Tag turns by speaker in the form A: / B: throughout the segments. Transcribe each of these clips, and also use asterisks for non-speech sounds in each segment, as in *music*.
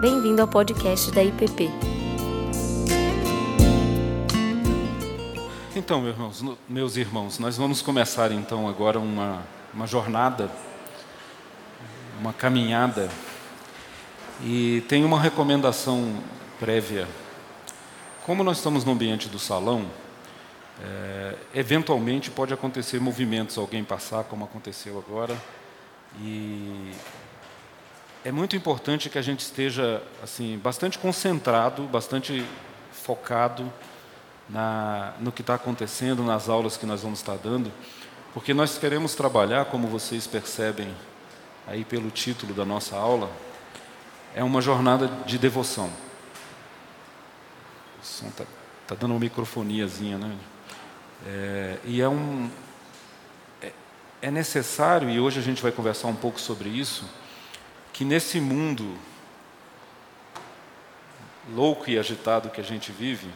A: Bem-vindo ao podcast da IPP.
B: Então, meus irmãos, meus irmãos, nós vamos começar então agora uma, uma jornada, uma caminhada, e tem uma recomendação prévia. Como nós estamos no ambiente do salão, é, eventualmente pode acontecer movimentos, alguém passar, como aconteceu agora, e é muito importante que a gente esteja assim bastante concentrado, bastante focado na, no que está acontecendo nas aulas que nós vamos estar dando, porque nós queremos trabalhar, como vocês percebem aí pelo título da nossa aula, é uma jornada de devoção. O som está tá dando uma microfoniazinha, né? É, e é um é, é necessário e hoje a gente vai conversar um pouco sobre isso que nesse mundo louco e agitado que a gente vive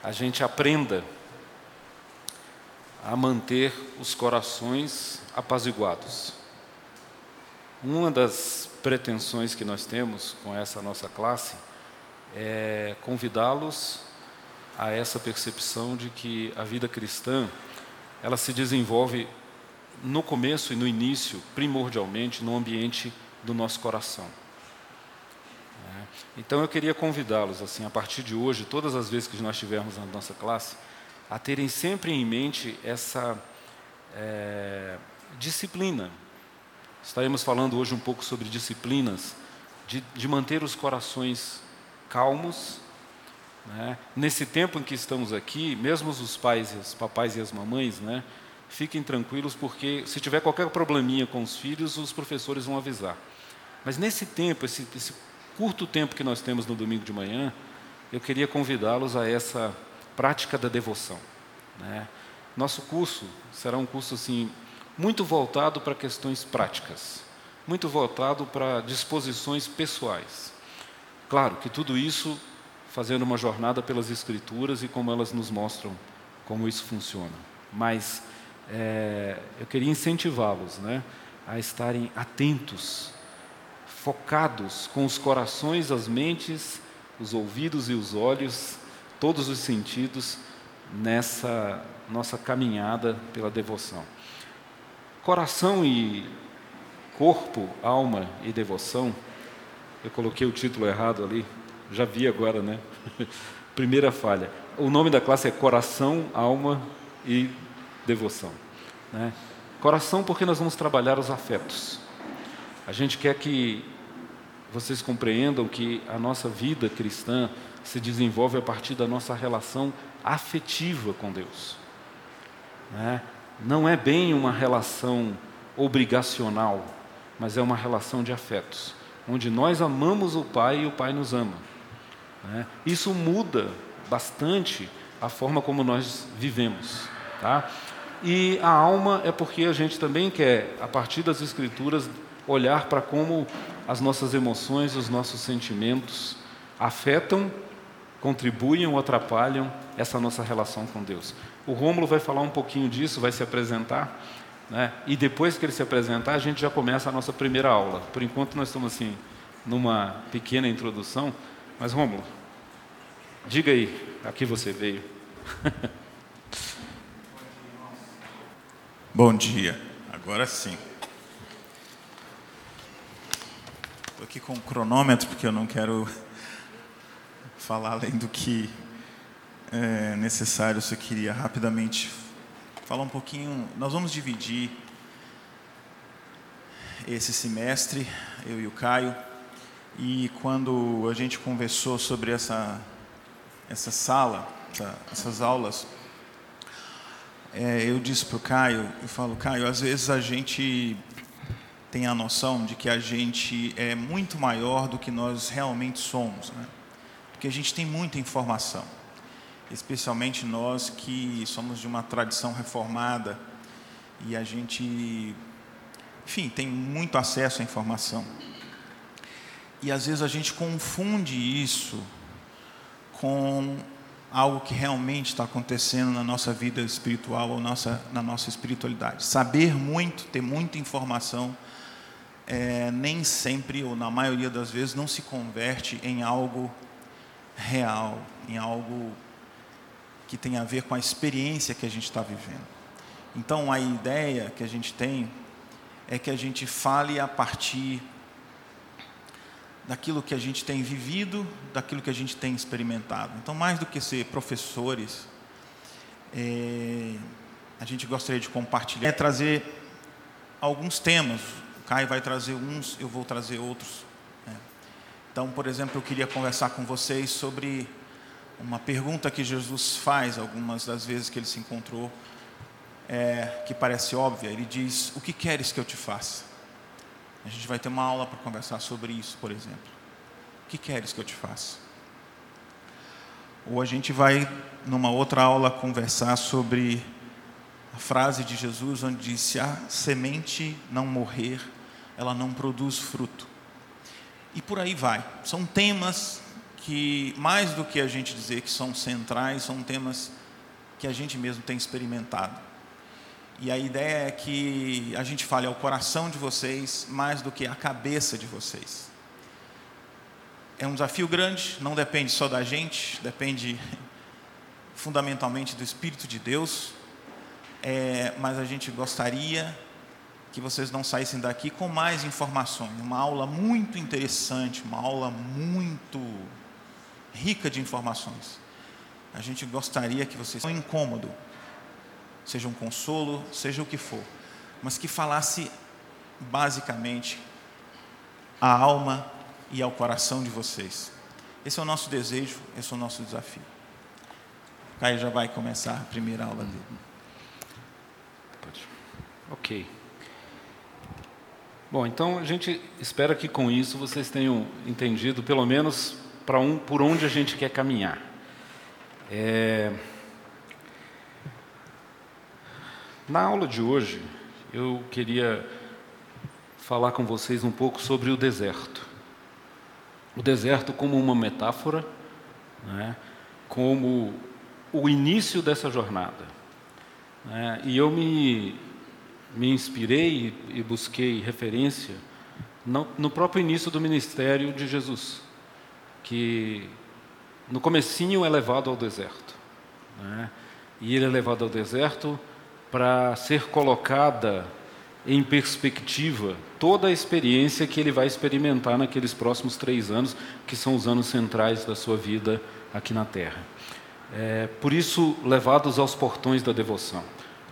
B: a gente aprenda a manter os corações apaziguados. Uma das pretensões que nós temos com essa nossa classe é convidá-los a essa percepção de que a vida cristã ela se desenvolve no começo e no início, primordialmente, no ambiente do nosso coração. Então eu queria convidá-los, assim, a partir de hoje, todas as vezes que nós estivermos na nossa classe, a terem sempre em mente essa é, disciplina. Estaremos falando hoje um pouco sobre disciplinas, de, de manter os corações calmos. Né? Nesse tempo em que estamos aqui, mesmo os pais, os papais e as mamães, né, fiquem tranquilos, porque se tiver qualquer probleminha com os filhos, os professores vão avisar. Mas nesse tempo, esse, esse curto tempo que nós temos no domingo de manhã, eu queria convidá-los a essa prática da devoção. Né? Nosso curso será um curso assim muito voltado para questões práticas, muito voltado para disposições pessoais. Claro que tudo isso fazendo uma jornada pelas escrituras e como elas nos mostram como isso funciona. Mas é, eu queria incentivá-los, né, a estarem atentos focados com os corações, as mentes, os ouvidos e os olhos, todos os sentidos nessa nossa caminhada pela devoção. Coração e corpo, alma e devoção. Eu coloquei o título errado ali, já vi agora, né? *laughs* Primeira falha. O nome da classe é Coração, Alma e Devoção. Né? Coração, porque nós vamos trabalhar os afetos. A gente quer que vocês compreendam que a nossa vida cristã se desenvolve a partir da nossa relação afetiva com Deus. Né? Não é bem uma relação obrigacional, mas é uma relação de afetos, onde nós amamos o Pai e o Pai nos ama. Né? Isso muda bastante a forma como nós vivemos. Tá? E a alma é porque a gente também quer, a partir das Escrituras, olhar para como as nossas emoções, os nossos sentimentos afetam, contribuem ou atrapalham essa nossa relação com Deus. O Rômulo vai falar um pouquinho disso, vai se apresentar, né? e depois que ele se apresentar, a gente já começa a nossa primeira aula. Por enquanto, nós estamos assim, numa pequena introdução, mas Rômulo, diga aí, aqui você veio. *laughs*
C: Bom dia, agora sim. Estou aqui com o cronômetro, porque eu não quero falar além do que é necessário. Eu só queria rapidamente falar um pouquinho. Nós vamos dividir esse semestre, eu e o Caio. E quando a gente conversou sobre essa, essa sala, essa, essas aulas, é, eu disse para o Caio, eu falo, Caio, às vezes a gente tem a noção de que a gente é muito maior do que nós realmente somos, né? porque a gente tem muita informação, especialmente nós que somos de uma tradição reformada e a gente, enfim, tem muito acesso à informação. E às vezes a gente confunde isso com algo que realmente está acontecendo na nossa vida espiritual ou nossa, na nossa espiritualidade. Saber muito, ter muita informação, é, nem sempre, ou na maioria das vezes, não se converte em algo real, em algo que tem a ver com a experiência que a gente está vivendo. Então, a ideia que a gente tem é que a gente fale a partir daquilo que a gente tem vivido, daquilo que a gente tem experimentado. Então, mais do que ser professores, é, a gente gostaria de compartilhar, é trazer alguns temas. Caio vai trazer uns, eu vou trazer outros. Né? Então, por exemplo, eu queria conversar com vocês sobre uma pergunta que Jesus faz algumas das vezes que ele se encontrou, é, que parece óbvia. Ele diz: O que queres que eu te faça? A gente vai ter uma aula para conversar sobre isso, por exemplo. O que queres que eu te faça? Ou a gente vai, numa outra aula, conversar sobre a frase de Jesus, onde diz: Se a semente não morrer, ela não produz fruto. E por aí vai. São temas que, mais do que a gente dizer que são centrais, são temas que a gente mesmo tem experimentado. E a ideia é que a gente fale ao coração de vocês mais do que à cabeça de vocês. É um desafio grande, não depende só da gente, depende fundamentalmente do Espírito de Deus. É, mas a gente gostaria que vocês não saíssem daqui com mais informações. Uma aula muito interessante, uma aula muito rica de informações. A gente gostaria que vocês, não incômodo, seja um consolo, seja o que for, mas que falasse basicamente à alma e ao coração de vocês. Esse é o nosso desejo, esse é o nosso desafio. O Caio já vai começar a primeira aula dele.
B: Ok. Bom, então a gente espera que com isso vocês tenham entendido, pelo menos, para um, por onde a gente quer caminhar. É... Na aula de hoje, eu queria falar com vocês um pouco sobre o deserto. O deserto como uma metáfora, né, como o início dessa jornada. Né, e eu me, me inspirei e busquei referência no, próprio início do ministério de Jesus, que no comecinho é levado ao deserto. Né, e ele é levado ao deserto para ser colocada em perspectiva toda a experiência que ele vai experimentar naqueles próximos três anos, que são os anos centrais da sua vida aqui na Terra. É, por isso, levados aos portões da devoção.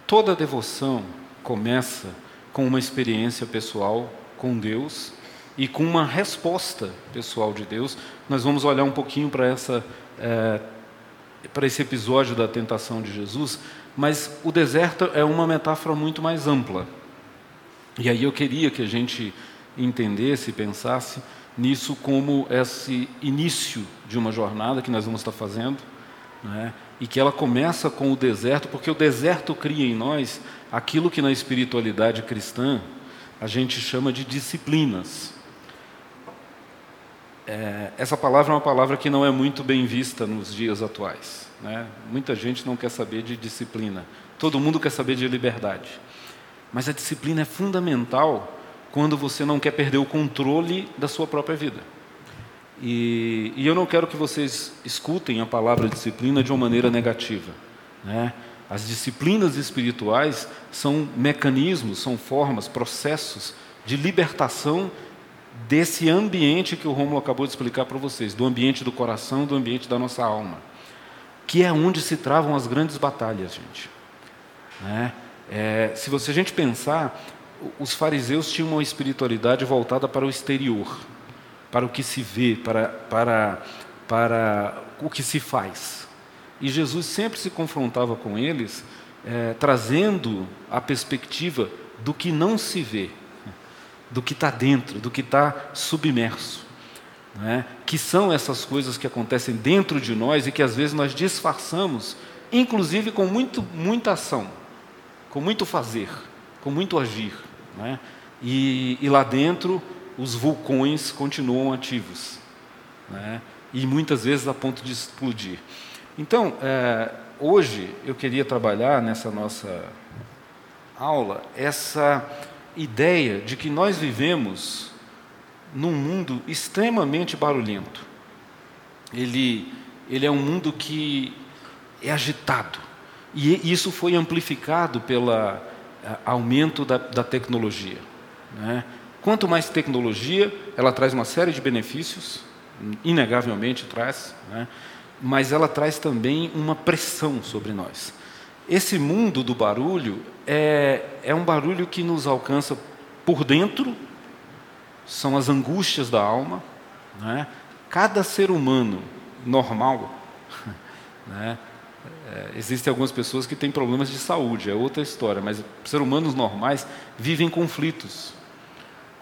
B: Toda devoção começa com uma experiência pessoal com Deus e com uma resposta pessoal de Deus. Nós vamos olhar um pouquinho para essa é, para esse episódio da tentação de Jesus, mas o deserto é uma metáfora muito mais ampla. E aí eu queria que a gente entendesse pensasse nisso como esse início de uma jornada que nós vamos estar fazendo, né? E que ela começa com o deserto, porque o deserto cria em nós aquilo que na espiritualidade cristã a gente chama de disciplinas. É, essa palavra é uma palavra que não é muito bem vista nos dias atuais. Né? Muita gente não quer saber de disciplina. Todo mundo quer saber de liberdade. Mas a disciplina é fundamental quando você não quer perder o controle da sua própria vida. E, e eu não quero que vocês escutem a palavra disciplina de uma maneira negativa. Né? As disciplinas espirituais são mecanismos, são formas, processos de libertação desse ambiente que o Romulo acabou de explicar para vocês, do ambiente do coração, do ambiente da nossa alma que é onde se travam as grandes batalhas, gente. Né? É, se você a gente pensar, os fariseus tinham uma espiritualidade voltada para o exterior, para o que se vê, para, para, para o que se faz. E Jesus sempre se confrontava com eles, é, trazendo a perspectiva do que não se vê, do que está dentro, do que está submerso né, que são essas coisas que acontecem dentro de nós e que às vezes nós disfarçamos, inclusive com muito, muita ação, com muito fazer, com muito agir. Né? E, e, lá dentro os vulcões continuam ativos, né? e muitas vezes a ponto de explodir. Então, é, hoje eu queria trabalhar nessa nossa aula essa ideia de que nós vivemos num mundo extremamente barulhento. Ele, ele é um mundo que é agitado. E isso foi amplificado pelo aumento da, da tecnologia. Né? Quanto mais tecnologia, ela traz uma série de benefícios, inegavelmente traz, né? mas ela traz também uma pressão sobre nós. Esse mundo do barulho é, é um barulho que nos alcança por dentro, são as angústias da alma. Né? Cada ser humano normal, *laughs* né? é, existem algumas pessoas que têm problemas de saúde, é outra história, mas seres humanos normais vivem conflitos.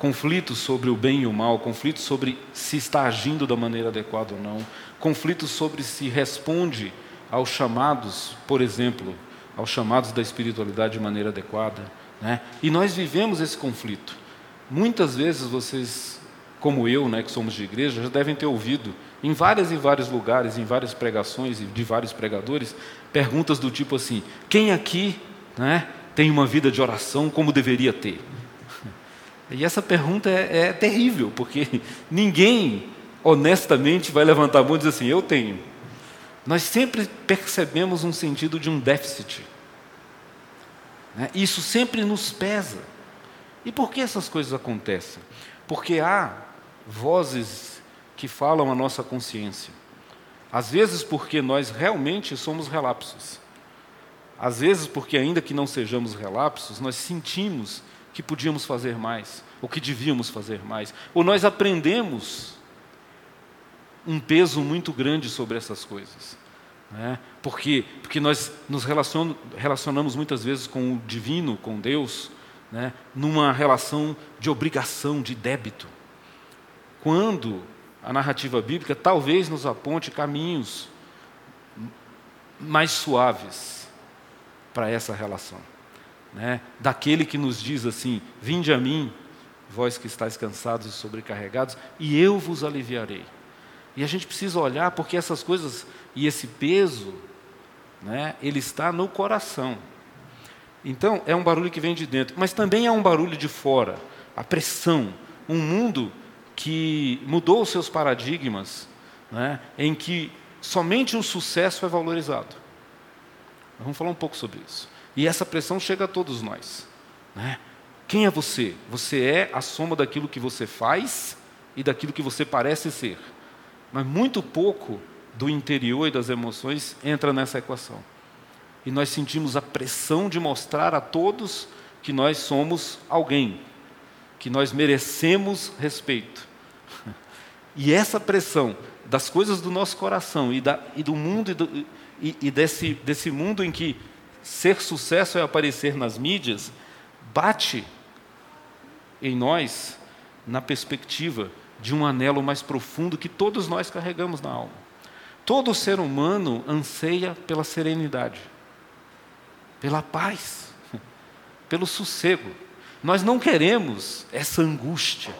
B: Conflitos sobre o bem e o mal, conflitos sobre se está agindo da maneira adequada ou não, conflitos sobre se responde aos chamados, por exemplo, aos chamados da espiritualidade de maneira adequada. Né? E nós vivemos esse conflito. Muitas vezes vocês, como eu, né, que somos de igreja, já devem ter ouvido em vários e vários lugares, em várias pregações e de vários pregadores, perguntas do tipo assim: quem aqui né, tem uma vida de oração como deveria ter? E essa pergunta é, é terrível, porque *laughs* ninguém honestamente vai levantar a mão e dizer assim: eu tenho. Nós sempre percebemos um sentido de um déficit. Né? Isso sempre nos pesa. E por que essas coisas acontecem? Porque há vozes que falam a nossa consciência. Às vezes porque nós realmente somos relapsos. Às vezes porque ainda que não sejamos relapsos, nós sentimos que podíamos fazer mais, ou que devíamos fazer mais, ou nós aprendemos um peso muito grande sobre essas coisas. Né? Porque, porque nós nos relacionamos muitas vezes com o divino, com Deus, né? numa relação de obrigação, de débito. Quando a narrativa bíblica talvez nos aponte caminhos mais suaves para essa relação. Né? Daquele que nos diz assim: Vinde a mim, vós que estáis cansados e sobrecarregados, e eu vos aliviarei. E a gente precisa olhar porque essas coisas e esse peso, né, ele está no coração. Então, é um barulho que vem de dentro, mas também é um barulho de fora, a pressão, um mundo que mudou os seus paradigmas, né, em que somente o sucesso é valorizado. Vamos falar um pouco sobre isso. E essa pressão chega a todos nós. Né? Quem é você? Você é a soma daquilo que você faz e daquilo que você parece ser. Mas muito pouco do interior e das emoções entra nessa equação. E nós sentimos a pressão de mostrar a todos que nós somos alguém, que nós merecemos respeito. E essa pressão das coisas do nosso coração e, da, e do mundo e, do, e, e desse, desse mundo em que ser sucesso é aparecer nas mídias, bate em nós na perspectiva de um anelo mais profundo que todos nós carregamos na alma. Todo ser humano anseia pela serenidade, pela paz, *laughs* pelo sossego. Nós não queremos essa angústia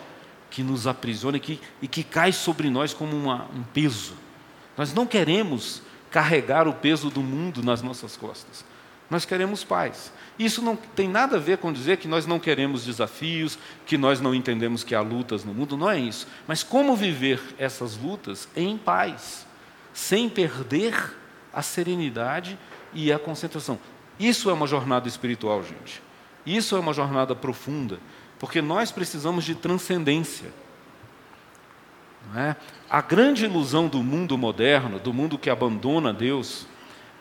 B: que nos aprisiona e que, e que cai sobre nós como uma, um peso. Nós não queremos carregar o peso do mundo nas nossas costas. Nós queremos paz. Isso não tem nada a ver com dizer que nós não queremos desafios, que nós não entendemos que há lutas no mundo, não é isso. Mas como viver essas lutas em paz, sem perder a serenidade e a concentração. Isso é uma jornada espiritual, gente. Isso é uma jornada profunda, porque nós precisamos de transcendência. É? A grande ilusão do mundo moderno, do mundo que abandona Deus,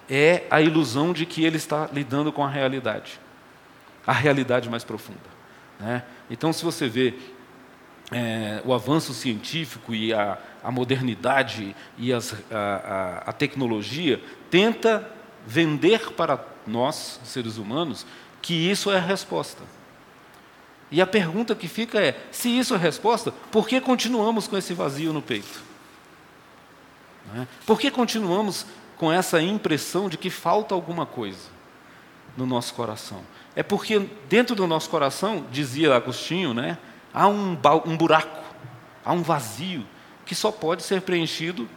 B: é a ilusão de que ele está lidando com a realidade, a realidade mais profunda. Né? Então, se você vê é, o avanço científico e a, a modernidade e as, a, a, a tecnologia, tenta vender para nós, seres humanos, que isso é a resposta. E a pergunta que fica é: se isso é a resposta, por que continuamos com esse vazio no peito? É? Por que continuamos com essa impressão de que falta alguma coisa no nosso coração. É porque dentro do nosso coração, dizia Agostinho, né, há um, um buraco, há um vazio que só pode ser preenchido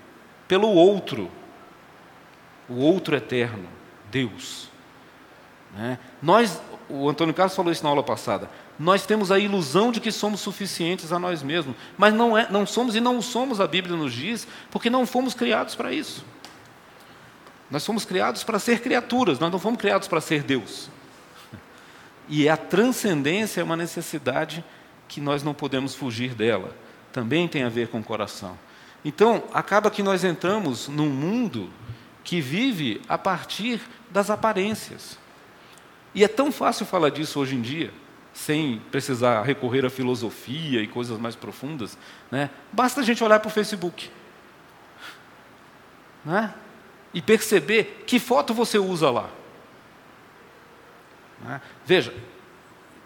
B: pelo outro, o outro eterno, Deus. Né? Nós, o Antônio Carlos falou isso na aula passada. Nós temos a ilusão de que somos suficientes a nós mesmos, mas não, é, não somos e não somos, a Bíblia nos diz, porque não fomos criados para isso. Nós fomos criados para ser criaturas, nós não fomos criados para ser Deus. E a transcendência é uma necessidade que nós não podemos fugir dela. Também tem a ver com o coração. Então, acaba que nós entramos num mundo que vive a partir das aparências. E é tão fácil falar disso hoje em dia, sem precisar recorrer à filosofia e coisas mais profundas. Né? Basta a gente olhar para o Facebook. Né? E perceber que foto você usa lá. Né? Veja,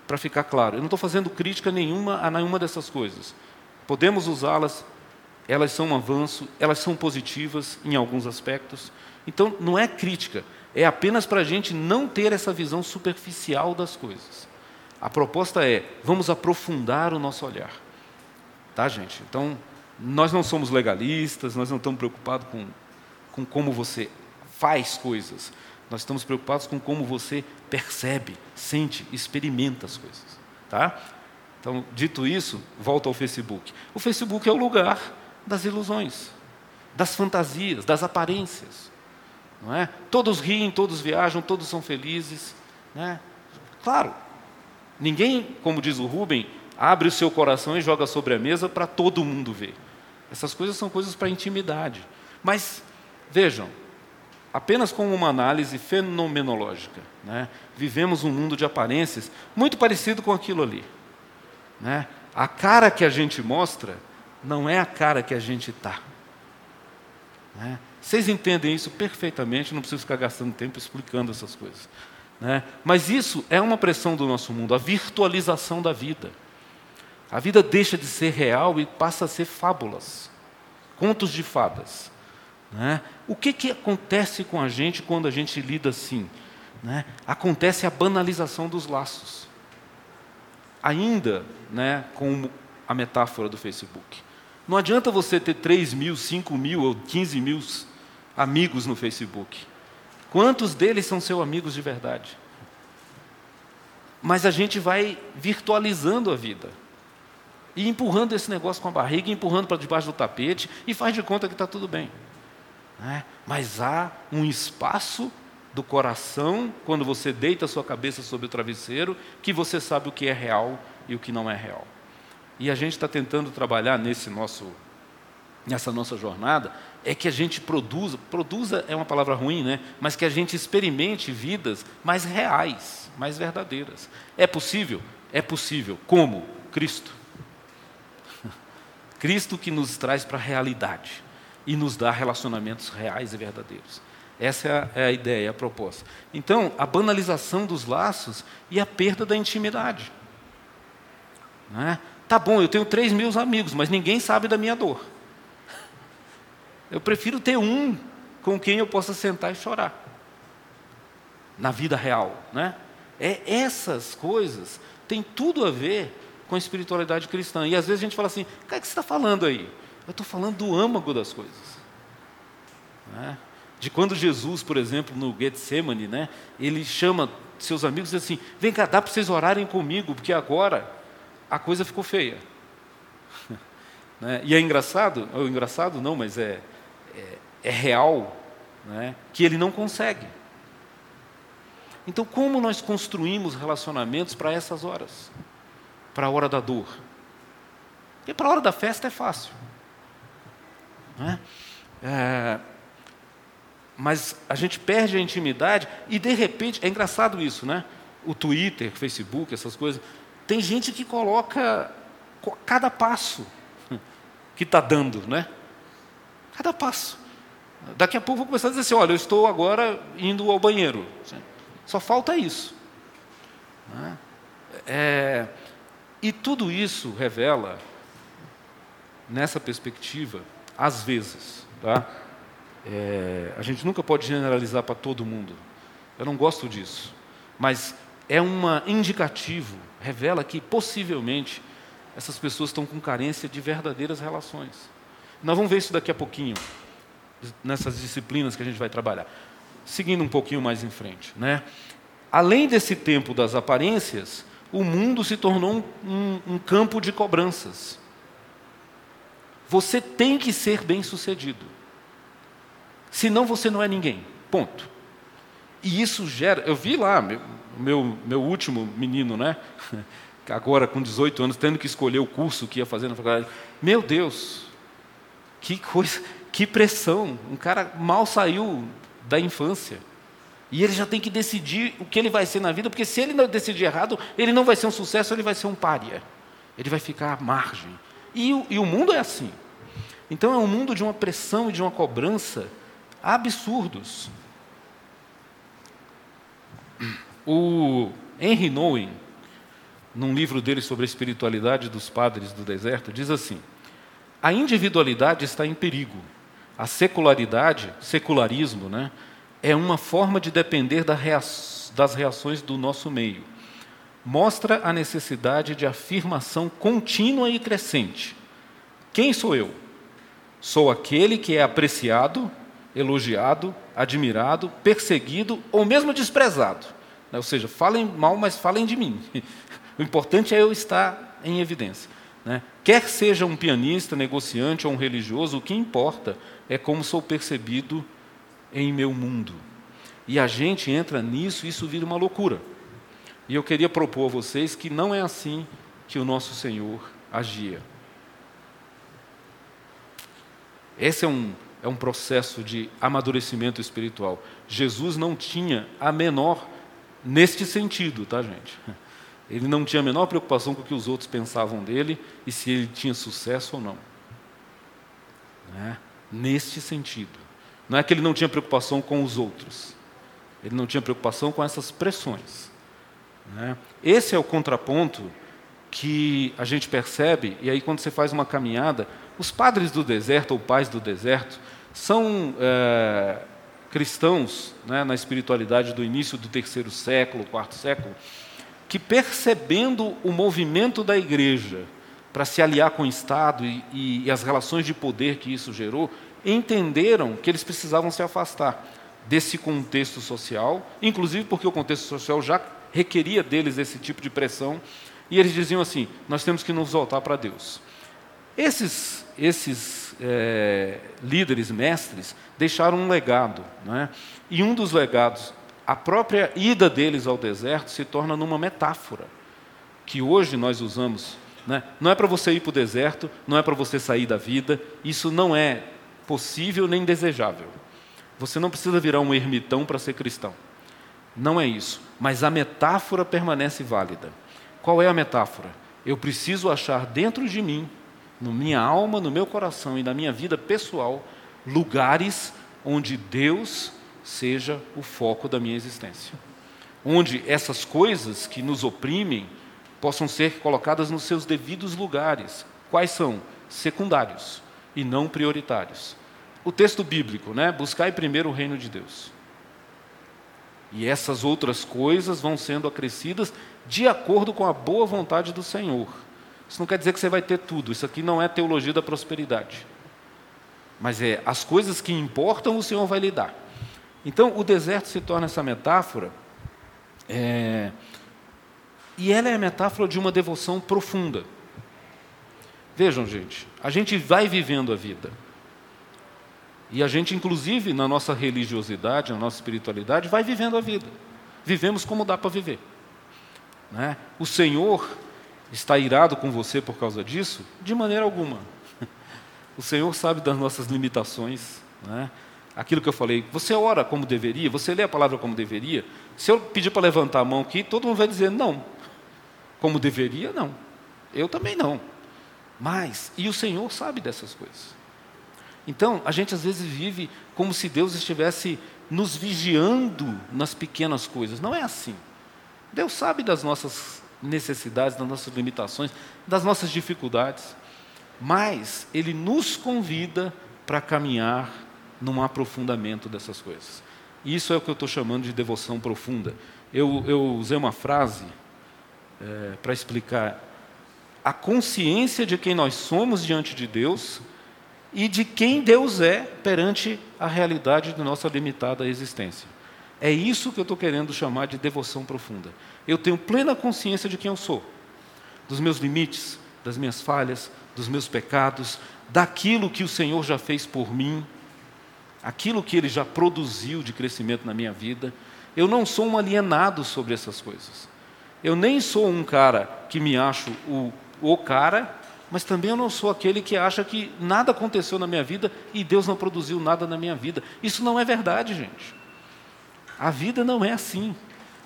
B: para ficar claro, eu não estou fazendo crítica nenhuma a nenhuma dessas coisas. Podemos usá-las, elas são um avanço, elas são positivas em alguns aspectos. Então, não é crítica, é apenas para a gente não ter essa visão superficial das coisas. A proposta é: vamos aprofundar o nosso olhar. Tá, gente? Então, nós não somos legalistas, nós não estamos preocupados com, com como você faz coisas. Nós estamos preocupados com como você percebe, sente, experimenta as coisas. Tá? Então, dito isso, volta ao Facebook. O Facebook é o lugar das ilusões, das fantasias, das aparências. Não é? Todos riem, todos viajam, todos são felizes. Né? Claro, ninguém, como diz o Rubem, abre o seu coração e joga sobre a mesa para todo mundo ver. Essas coisas são coisas para intimidade. Mas, vejam, apenas como uma análise fenomenológica. Né? Vivemos um mundo de aparências muito parecido com aquilo ali. Né? A cara que a gente mostra não é a cara que a gente está. Né? Vocês entendem isso perfeitamente, não preciso ficar gastando tempo explicando essas coisas. Né? Mas isso é uma pressão do nosso mundo, a virtualização da vida. A vida deixa de ser real e passa a ser fábulas, contos de fadas. Né? O que, que acontece com a gente quando a gente lida assim? Né? Acontece a banalização dos laços. Ainda né, com a metáfora do Facebook. Não adianta você ter 3 mil, 5 mil ou 15 mil amigos no Facebook. Quantos deles são seus amigos de verdade? Mas a gente vai virtualizando a vida. E empurrando esse negócio com a barriga, empurrando para debaixo do tapete, e faz de conta que está tudo bem. Né? Mas há um espaço do coração, quando você deita a sua cabeça sobre o travesseiro, que você sabe o que é real e o que não é real. E a gente está tentando trabalhar nesse nosso, nessa nossa jornada, é que a gente produza, produza é uma palavra ruim, né? mas que a gente experimente vidas mais reais, mais verdadeiras. É possível? É possível. Como? Cristo. *laughs* Cristo que nos traz para a realidade e nos dá relacionamentos reais e verdadeiros. Essa é a, é ideia, a proposta. Então, a banalização dos laços e a perda da intimidade. Não é? Tá bom, eu tenho 3 mil amigos, mas ninguém sabe da minha dor. *laughs* Eu prefiro ter um com quem eu possa sentar e chorar. Na vida real. Né? É, essas coisas têm tudo a ver com a espiritualidade cristã. E às vezes a gente fala assim: o que é que você está falando aí? Eu estou falando do âmago das coisas. Né? De quando Jesus, por exemplo, no Getsemane, né, ele chama seus amigos e diz assim: vem cá, dá para vocês orarem comigo, porque agora a coisa ficou feia. *laughs* né? E é engraçado, ou engraçado não, mas é, é, é real, né, que ele não consegue. Então, como nós construímos relacionamentos para essas horas? Para a hora da dor. Porque para a hora da festa é fácil. Né? É, mas a gente perde a intimidade e de repente, é engraçado isso, né? O Twitter, Facebook, essas coisas. Tem gente que coloca cada passo que está dando, né? Cada passo. Daqui a pouco vou começar a dizer assim: olha, eu estou agora indo ao banheiro. Só falta isso. Né? É, e tudo isso revela, nessa perspectiva, às vezes. Tá? É, a gente nunca pode generalizar para todo mundo. Eu não gosto disso. Mas é um indicativo, revela que possivelmente essas pessoas estão com carência de verdadeiras relações. Nós vamos ver isso daqui a pouquinho, nessas disciplinas que a gente vai trabalhar. Seguindo um pouquinho mais em frente. Né? além desse tempo das aparências, o mundo se tornou um, um, um campo de cobranças. Você tem que ser bem-sucedido. Senão você não é ninguém. Ponto. E isso gera. Eu vi lá, meu, meu, meu último menino, né? *laughs* Agora com 18 anos, tendo que escolher o curso que ia fazer na faculdade. Meu Deus, que coisa, que pressão. Um cara mal saiu da infância. E ele já tem que decidir o que ele vai ser na vida, porque se ele não decidir errado, ele não vai ser um sucesso, ele vai ser um pária. Ele vai ficar à margem. E o, e o mundo é assim. Então é um mundo de uma pressão e de uma cobrança absurdos. O Henry Nouwen, num livro dele sobre a espiritualidade dos padres do deserto, diz assim: a individualidade está em perigo. A secularidade, secularismo, né, é uma forma de depender das reações do nosso meio. Mostra a necessidade de afirmação contínua e crescente. Quem sou eu? Sou aquele que é apreciado, elogiado, admirado, perseguido ou mesmo desprezado. Ou seja, falem mal, mas falem de mim. *laughs* O importante é eu estar em evidência. Né? Quer seja um pianista, negociante ou um religioso, o que importa é como sou percebido em meu mundo. E a gente entra nisso e isso vira uma loucura. E eu queria propor a vocês que não é assim que o nosso Senhor agia. Esse é um, é um processo de amadurecimento espiritual. Jesus não tinha a menor, neste sentido, tá, gente? Ele não tinha a menor preocupação com o que os outros pensavam dele e se ele tinha sucesso ou não. Né? Neste sentido. Não é que ele não tinha preocupação com os outros. Ele não tinha preocupação com essas pressões. Né? Esse é o contraponto que a gente percebe, e aí quando você faz uma caminhada, os padres do deserto, ou pais do deserto, são é, cristãos né, na espiritualidade do início do terceiro século, quarto século, que percebendo o movimento da igreja para se aliar com o Estado e, e, e as relações de poder que isso gerou, entenderam que eles precisavam se afastar desse contexto social, inclusive porque o contexto social já requeria deles esse tipo de pressão, e eles diziam assim: nós temos que nos voltar para Deus. Esses, esses é, líderes mestres deixaram um legado, né? e um dos legados, a própria ida deles ao deserto, se torna numa metáfora que hoje nós usamos. Né? Não é para você ir para o deserto, não é para você sair da vida, isso não é possível nem desejável. Você não precisa virar um ermitão para ser cristão. Não é isso. Mas a metáfora permanece válida. Qual é a metáfora? Eu preciso achar dentro de mim, na minha alma, no meu coração e na minha vida pessoal, lugares onde Deus seja o foco da minha existência. Onde essas coisas que nos oprimem possam ser colocadas nos seus devidos lugares. Quais são? Secundários e não prioritários. O texto bíblico, né? Buscai primeiro o reino de Deus. E essas outras coisas vão sendo acrescidas de acordo com a boa vontade do Senhor. Isso não quer dizer que você vai ter tudo. Isso aqui não é teologia da prosperidade. Mas é as coisas que importam o Senhor vai lhe dar. Então o deserto se torna essa metáfora. É, e ela é a metáfora de uma devoção profunda. Vejam, gente, a gente vai vivendo a vida. E a gente, inclusive, na nossa religiosidade, na nossa espiritualidade, vai vivendo a vida. Vivemos como dá para viver. Né? O Senhor está irado com você por causa disso? De maneira alguma. *laughs* O Senhor sabe das nossas limitações. Né? Aquilo que eu falei, você ora como deveria, você lê a palavra como deveria. Se eu pedir para levantar a mão aqui, todo mundo vai dizer não. Como deveria, não. Eu também não. Mas, e o Senhor sabe dessas coisas. Então, a gente às vezes vive como se Deus estivesse nos vigiando nas pequenas coisas. Não é assim. Deus sabe das nossas necessidades, das nossas limitações, das nossas dificuldades. Mas Ele nos convida para caminhar num aprofundamento dessas coisas. Isso é o que eu estou chamando de devoção profunda. Eu, eu usei uma frase é, para explicar a consciência de quem nós somos diante de Deus e de quem Deus é perante a realidade da nossa limitada existência. É isso que eu estou querendo chamar de devoção profunda. Eu tenho plena consciência de quem eu sou, dos meus limites, das minhas falhas, dos meus pecados, daquilo que o Senhor já fez por mim, aquilo que Ele já produziu de crescimento na minha vida. Eu não sou um alienado sobre essas coisas. Eu nem sou um cara que me acho o, o cara, mas também eu não sou aquele que acha que nada aconteceu na minha vida e Deus não produziu nada na minha vida. Isso não é verdade, gente. A vida não é assim.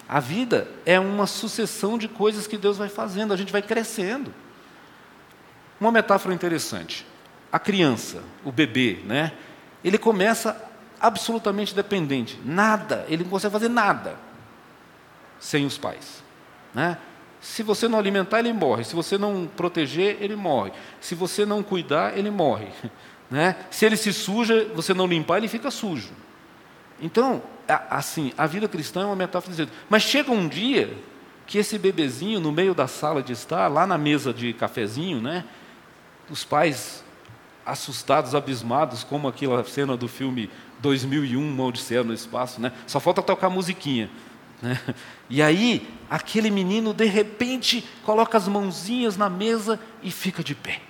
B: A vida é uma sucessão de coisas que Deus vai fazendo, a gente vai crescendo. Uma metáfora interessante. A criança, o bebê, né? Ele começa absolutamente dependente. Nada, ele não consegue fazer nada sem os pais. Né? Se você não alimentar, ele morre. Se você não proteger, ele morre. Se você não cuidar, ele morre. *laughs* Né? Se ele se suja, você não limpar, ele fica sujo. Então, assim, a vida cristã é uma metáfora dizendo. Mas chega um dia que esse bebezinho, no meio da sala de estar, lá na mesa de cafezinho, né? Os pais assustados, abismados, como aquela cena do filme 2001, Uma Odisseia no Espaço, né? Só falta tocar musiquinha. Né? E aí, aquele menino, de repente, coloca as mãozinhas na mesa e fica de pé.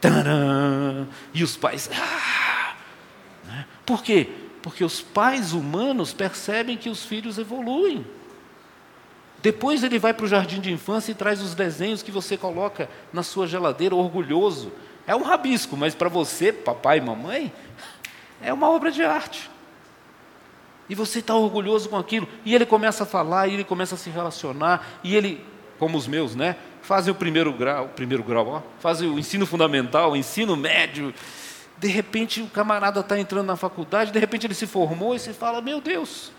B: Tcharam! E os pais. Ah! Né? Por quê? Porque os pais humanos percebem que os filhos evoluem. Depois ele vai para o jardim de infância e traz os desenhos que você coloca na sua geladeira, orgulhoso. É um rabisco, mas para você, papai e mamãe, é uma obra de arte. E você está orgulhoso com aquilo. E ele começa a falar, e ele começa a se relacionar, e ele, como os meus, né? Fazem o primeiro grau, primeiro grau, ó, fazem o ensino fundamental, o ensino médio. De repente o camarada está entrando na faculdade, de repente ele se formou e você fala, meu Deus,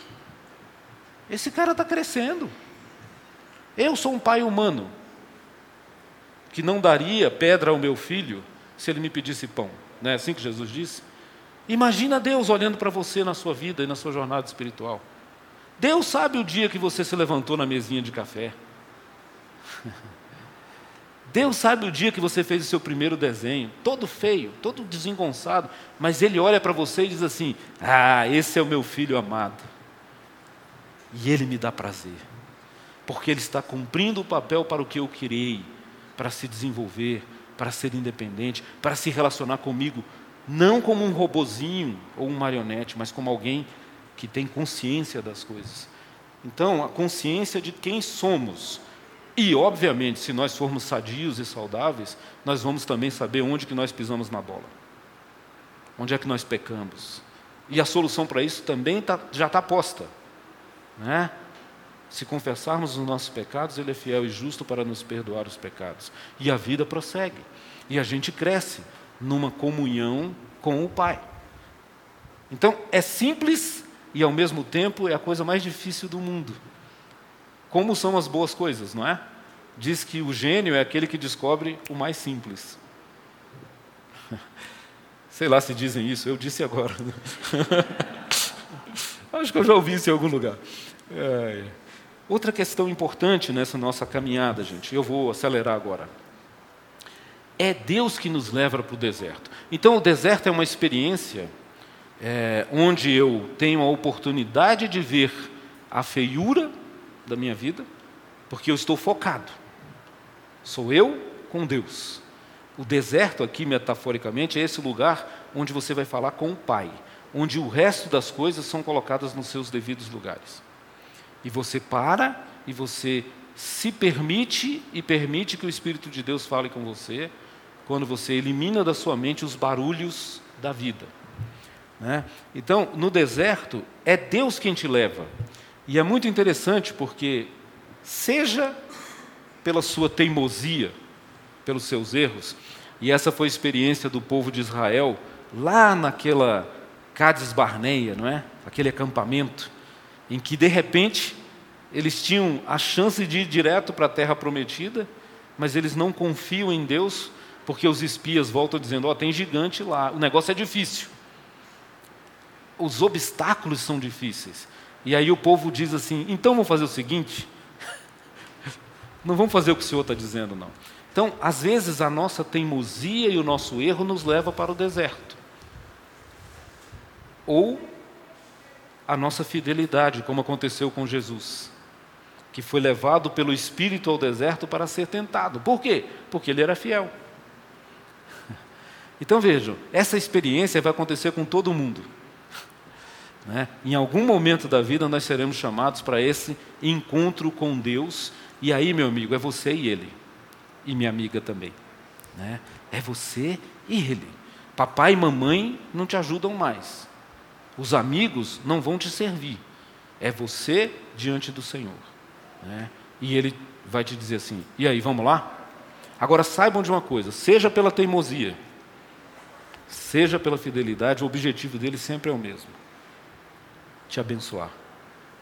B: esse cara está crescendo. Eu sou um pai humano que não daria pedra ao meu filho se ele me pedisse pão. Não é assim que Jesus disse? Imagina Deus olhando para você na sua vida e na sua jornada espiritual. Deus sabe o dia que você se levantou na mesinha de café. *laughs* Deus sabe o dia que você fez o seu primeiro desenho, todo feio, todo desengonçado, mas Ele olha para você e diz assim: Ah, esse é o meu filho amado. E Ele me dá prazer, porque Ele está cumprindo o papel para o que eu criei, para se desenvolver, para ser independente, para se relacionar comigo não como um robozinho ou um marionete, mas como alguém que tem consciência das coisas. Então, a consciência de quem somos. E, obviamente, se nós formos sadios e saudáveis, nós vamos também saber onde que nós pisamos na bola. Onde é que nós pecamos. E a solução para isso também tá, já está posta. Né? Se confessarmos os nossos pecados, Ele é fiel e justo para nos perdoar os pecados. E a vida prossegue. E a gente cresce numa comunhão com o Pai. Então, é simples e ao mesmo tempo é a coisa mais difícil do mundo. Como são as boas coisas, não é? Diz que o gênio é aquele que descobre o mais simples. *laughs* Sei lá se dizem isso, eu disse agora. *laughs* Acho que eu já ouvi isso em algum lugar. É. Outra questão importante nessa nossa caminhada, gente, eu vou acelerar agora é Deus que nos leva para o deserto. Então, o deserto é uma experiência é, onde eu tenho a oportunidade de ver a feiura da minha vida, porque eu estou focado. Sou eu com Deus. O deserto, aqui metaforicamente, é esse lugar onde você vai falar com o Pai, onde o resto das coisas são colocadas nos seus devidos lugares. E você para e você se permite e permite que o Espírito de Deus fale com você, quando você elimina da sua mente os barulhos da vida. Né? Então, no deserto, é Deus quem te leva. E é muito interessante porque, seja pela sua teimosia, pelos seus erros, e essa foi a experiência do povo de Israel lá naquela Cades Barneia, não é? Aquele acampamento em que de repente eles tinham a chance de ir direto para a terra prometida, mas eles não confiam em Deus porque os espias voltam dizendo: Ó, oh, tem gigante lá, o negócio é difícil. Os obstáculos são difíceis. E aí o povo diz assim: então vamos fazer o seguinte. *laughs* Não vamos fazer o que o Senhor está dizendo, não. Então, às vezes, a nossa teimosia e o nosso erro nos leva para o deserto. Ou a nossa fidelidade, como aconteceu com Jesus, que foi levado pelo Espírito ao deserto para ser tentado. Por quê? Porque ele era fiel. Então vejam, essa experiência vai acontecer com todo mundo. Né? Em algum momento da vida nós seremos chamados para esse encontro com Deus, e aí, meu amigo, é você e ele, e minha amiga também. Né? É você e ele. Papai e mamãe não te ajudam mais, os amigos não vão te servir, é você diante do Senhor. Né? E ele vai te dizer assim: e aí, vamos lá? Agora saibam de uma coisa: seja pela teimosia, seja pela fidelidade, o objetivo dele sempre é o mesmo: te abençoar,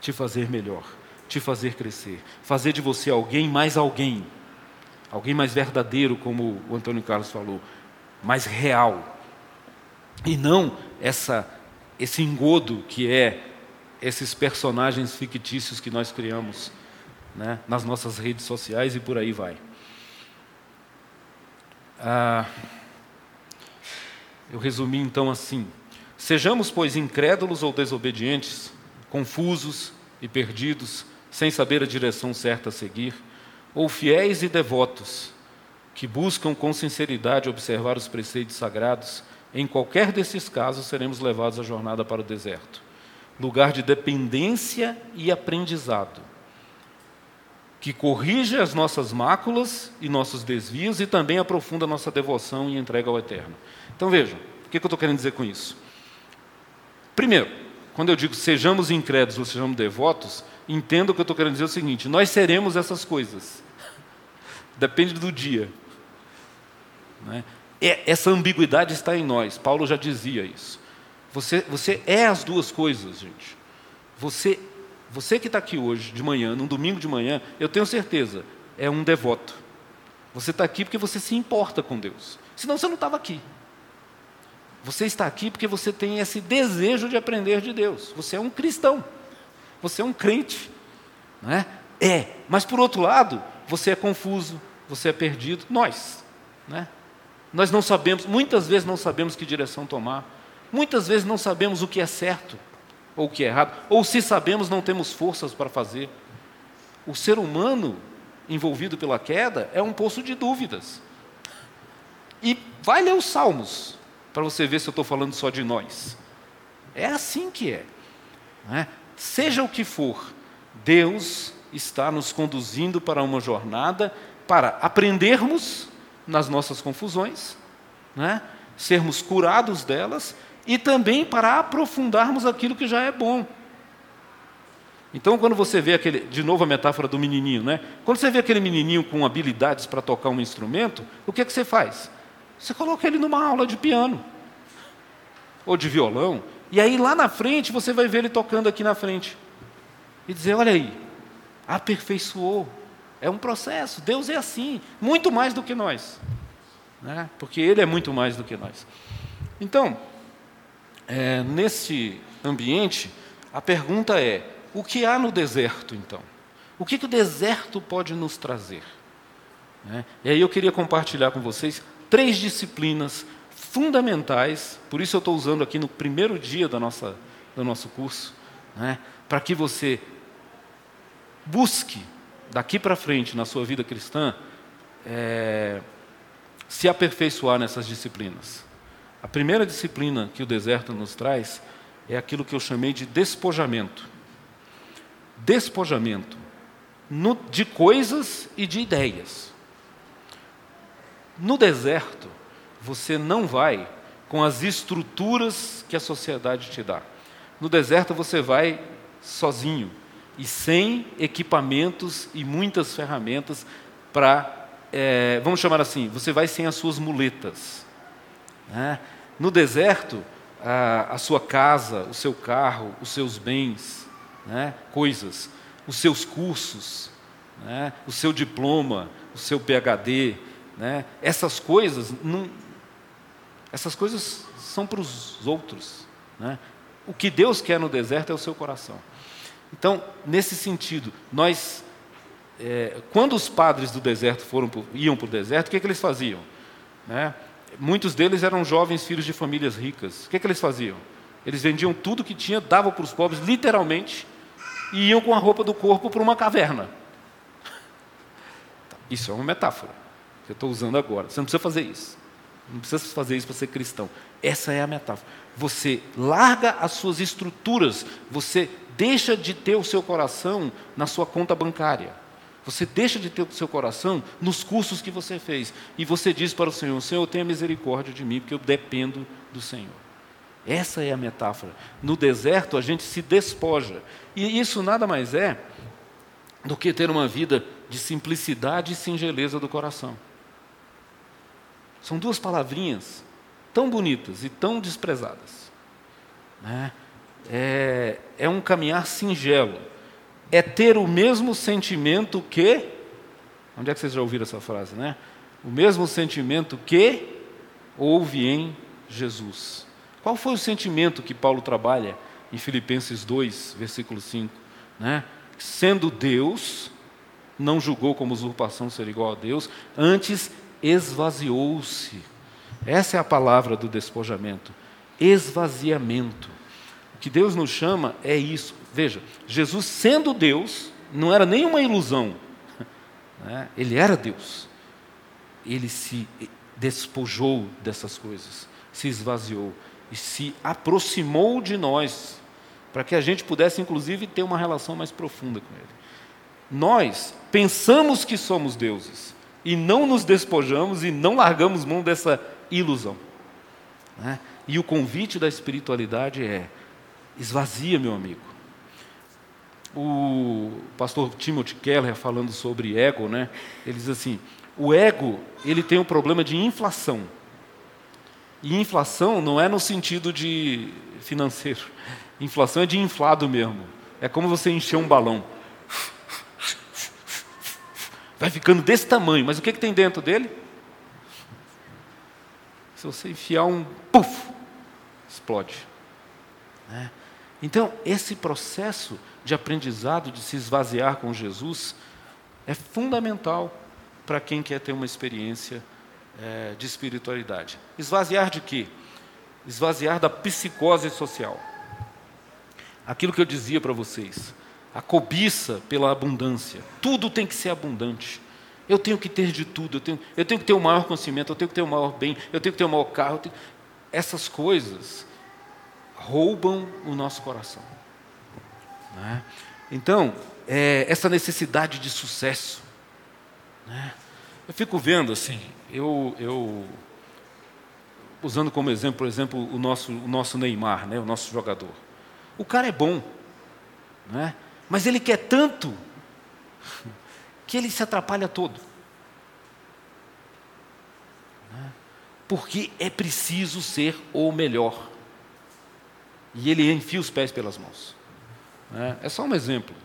B: te fazer melhor, te fazer crescer, fazer de você alguém mais alguém, alguém mais verdadeiro, como o Antônio Carlos falou, mais real, e não essa esse engodo que é esses personagens fictícios que nós criamos né, nas nossas redes sociais e por aí vai. Ah, eu resumi então assim: sejamos, pois, incrédulos ou desobedientes, confusos e perdidos, sem saber a direção certa a seguir, ou fiéis e devotos, que buscam com sinceridade observar os preceitos sagrados, em qualquer desses casos seremos levados à jornada para o deserto lugar de dependência e aprendizado, que corrige as nossas máculas e nossos desvios e também aprofunda nossa devoção e entrega ao Eterno. Então vejam, o que eu estou querendo dizer com isso? Primeiro, quando eu digo sejamos incrédulos ou sejamos devotos, entendo que eu estou querendo dizer o seguinte: nós seremos essas coisas. Depende do dia. Né? Essa ambiguidade está em nós. Paulo já dizia isso. Você, você é as duas coisas, gente. Você, você que está aqui hoje, de manhã, num domingo de manhã, eu tenho certeza, é um devoto. Você está aqui porque você se importa com Deus. Senão você não estava aqui. Você está aqui porque você tem esse desejo de aprender de Deus. Você é um cristão. Você é um crente. Não é? é. Mas por outro lado, você é confuso, você é perdido. Nós. Né? Nós não sabemos, muitas vezes não sabemos que direção tomar. Muitas vezes não sabemos o que é certo ou o que é errado. Ou se sabemos, não temos forças para fazer. O ser humano envolvido pela queda é um poço de dúvidas. E vai ler os Salmos para você ver se eu estou falando só de nós. É assim que é. é. Seja o que for, Deus está nos conduzindo para uma jornada para aprendermos nas nossas confusões, né? sermos curados delas e também para aprofundarmos aquilo que já é bom. Então, quando você vê aquele, de novo a metáfora do menininho, né? Quando você vê aquele menininho com habilidades para tocar um instrumento, o que é que você faz? Você coloca ele numa aula de piano ou de violão, e aí lá na frente você vai ver ele tocando aqui na frente. E dizer: olha aí, aperfeiçoou. É um processo. Deus é assim, muito mais do que nós. Né? Porque Ele é muito mais do que nós. Então, é, nesse ambiente, a pergunta é: o que há no deserto, então? O que, que o deserto pode nos trazer? Né? E aí eu queria compartilhar com vocês três disciplinas fundamentais, por isso eu estou usando aqui no primeiro dia da nossa, do nosso curso, né, para que você busque, daqui para frente, na sua vida cristã, é, se aperfeiçoar nessas disciplinas. A primeira disciplina que o deserto nos traz é aquilo que eu chamei de despojamento. Despojamento no, de coisas e de ideias. No deserto, você não vai com as estruturas que a sociedade te dá. No deserto você vai sozinho e sem equipamentos e muitas ferramentas para, é, vamos chamar assim, você vai sem as suas muletas. Né? No deserto, a, a, sua casa, o seu carro, os seus bens, né? coisas, os seus cursos, né? o seu diploma, o seu PhD, né? essas coisas não, essas coisas são para os outros. Né? O que Deus quer no deserto é o seu coração. Então, nesse sentido, nós, é, quando os padres do deserto foram, iam para o deserto, o que, é que eles faziam? Né? Muitos deles eram jovens filhos de famílias ricas. O que, é que eles faziam? Eles vendiam tudo que tinha, davam para os pobres, literalmente, e iam com a roupa do corpo para uma caverna. Isso é uma metáfora que eu estou usando agora. Você não precisa fazer isso. Não precisa fazer isso para ser cristão. Essa é a metáfora. Você larga as suas estruturas, você deixa de ter o seu coração na sua conta bancária. Você deixa de ter o seu coração nos cursos que você fez. E você diz para o Senhor: Senhor, tenha misericórdia de mim, porque eu dependo do Senhor. Essa é a metáfora. No deserto a gente se despoja. E isso nada mais é do que ter uma vida de simplicidade e singeleza do coração. São duas palavrinhas tão bonitas e tão desprezadas. Né? É, é um caminhar singelo. É ter o mesmo sentimento que. Onde é que vocês já ouviram essa frase, né? O mesmo sentimento que houve em Jesus. Qual foi o sentimento que Paulo trabalha em Filipenses 2, versículo 5? Né? Sendo Deus, não julgou como usurpação ser igual a Deus, antes esvaziou-se. Essa é a palavra do despojamento. Esvaziamento. O que Deus nos chama é isso. Veja, Jesus sendo Deus, não era nenhuma ilusão. *laughs* Né? Ele era Deus. Ele se despojou dessas coisas, se esvaziou e se aproximou de nós, para que a gente pudesse, inclusive, ter uma relação mais profunda com Ele. Nós pensamos que somos deuses e não nos despojamos e não largamos mão dessa ilusão. Né? E o convite da espiritualidade é: esvazia, meu amigo. O pastor Timothy Keller, falando sobre ego, né, ele diz assim: o ego ele tem um problema de inflação. E inflação não é no sentido de financeiro. Inflação é de inflado mesmo. É como você encher um balão. Vai ficando desse tamanho, mas o que, que tem dentro dele? Se você enfiar um puf, explode. Né? Então, esse processo de aprendizado, de se esvaziar com Jesus, é fundamental para quem quer ter uma experiência é, de espiritualidade. Esvaziar de quê? Esvaziar da psicose social. Aquilo que eu dizia para vocês, a cobiça pela abundância. Tudo tem que ser abundante. Eu tenho que ter de tudo, eu tenho, eu tenho que ter o maior conhecimento, eu tenho que ter o maior bem, eu tenho que ter o maior carro. Tenho... Essas coisas roubam o nosso coração. Né? Então, é, essa necessidade de sucesso. Né? Eu fico vendo assim, eu, eu usando como exemplo, por exemplo, o nosso, o nosso Neymar, né, o nosso jogador. O cara é bom, né? Mas ele quer tanto que ele se atrapalha todo. Né? Porque é preciso ser o melhor. E ele enfia os pés pelas mãos. Né? É só um exemplo.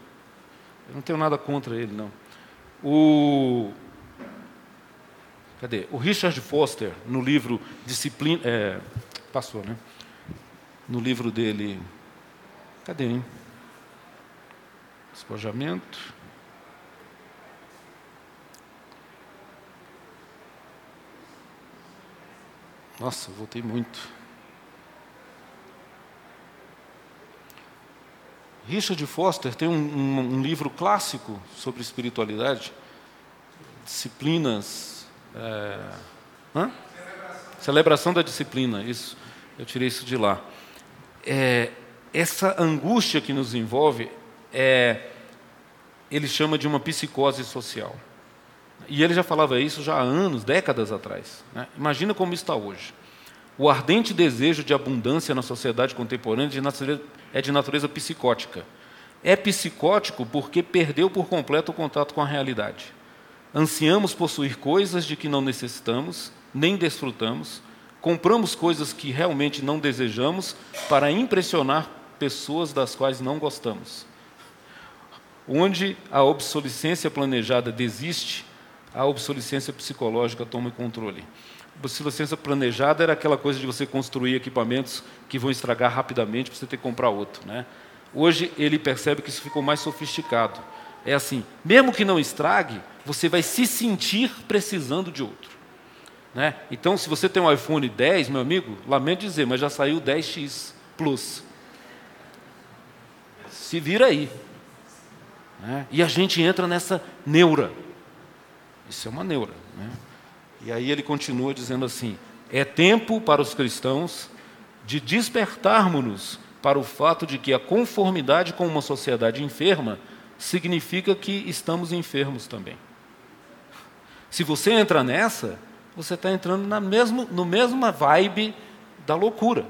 B: Eu não tenho nada contra ele, não. O, Cadê? O Richard Foster, no livro Disciplina. É, passou, né? No livro dele. Cadê, hein? Despojamento. Nossa, voltei muito. Richard Foster tem um, um, um livro clássico sobre espiritualidade, disciplinas é, hã? Celebração da disciplina, isso. Eu tirei isso de lá. É, essa angústia que nos envolve é, ele chama de uma psicose social. E ele já falava isso já há anos, décadas atrás. Né? Imagina como está hoje. O ardente desejo de abundância na sociedade contemporânea de natureza, é de natureza psicótica. É psicótico porque perdeu por completo o contato com a realidade. Ansiamos possuir coisas de que não necessitamos, nem desfrutamos, compramos coisas que realmente não desejamos para impressionar pessoas das quais não gostamos. Onde a obsolescência planejada desiste, a obsolescência psicológica toma controle. Obsolescência planejada era aquela coisa de você construir equipamentos que vão estragar rapidamente para você ter que comprar outro. Né? Hoje ele percebe que isso ficou mais sofisticado. É assim, mesmo que não estrague, você vai se sentir precisando de outro. Né? Então, se você tem um iPhone 10, meu amigo, lamento dizer, mas já saiu o 10X plus. Se vira aí. Né? E a gente entra nessa neura. Isso é uma neura. Né? E aí ele continua dizendo assim: é tempo para os cristãos de despertarmos-nos para o fato de que a conformidade com uma sociedade enferma significa que estamos enfermos também. Se você entra nessa, você está entrando na mesmo, no mesma vibe da loucura.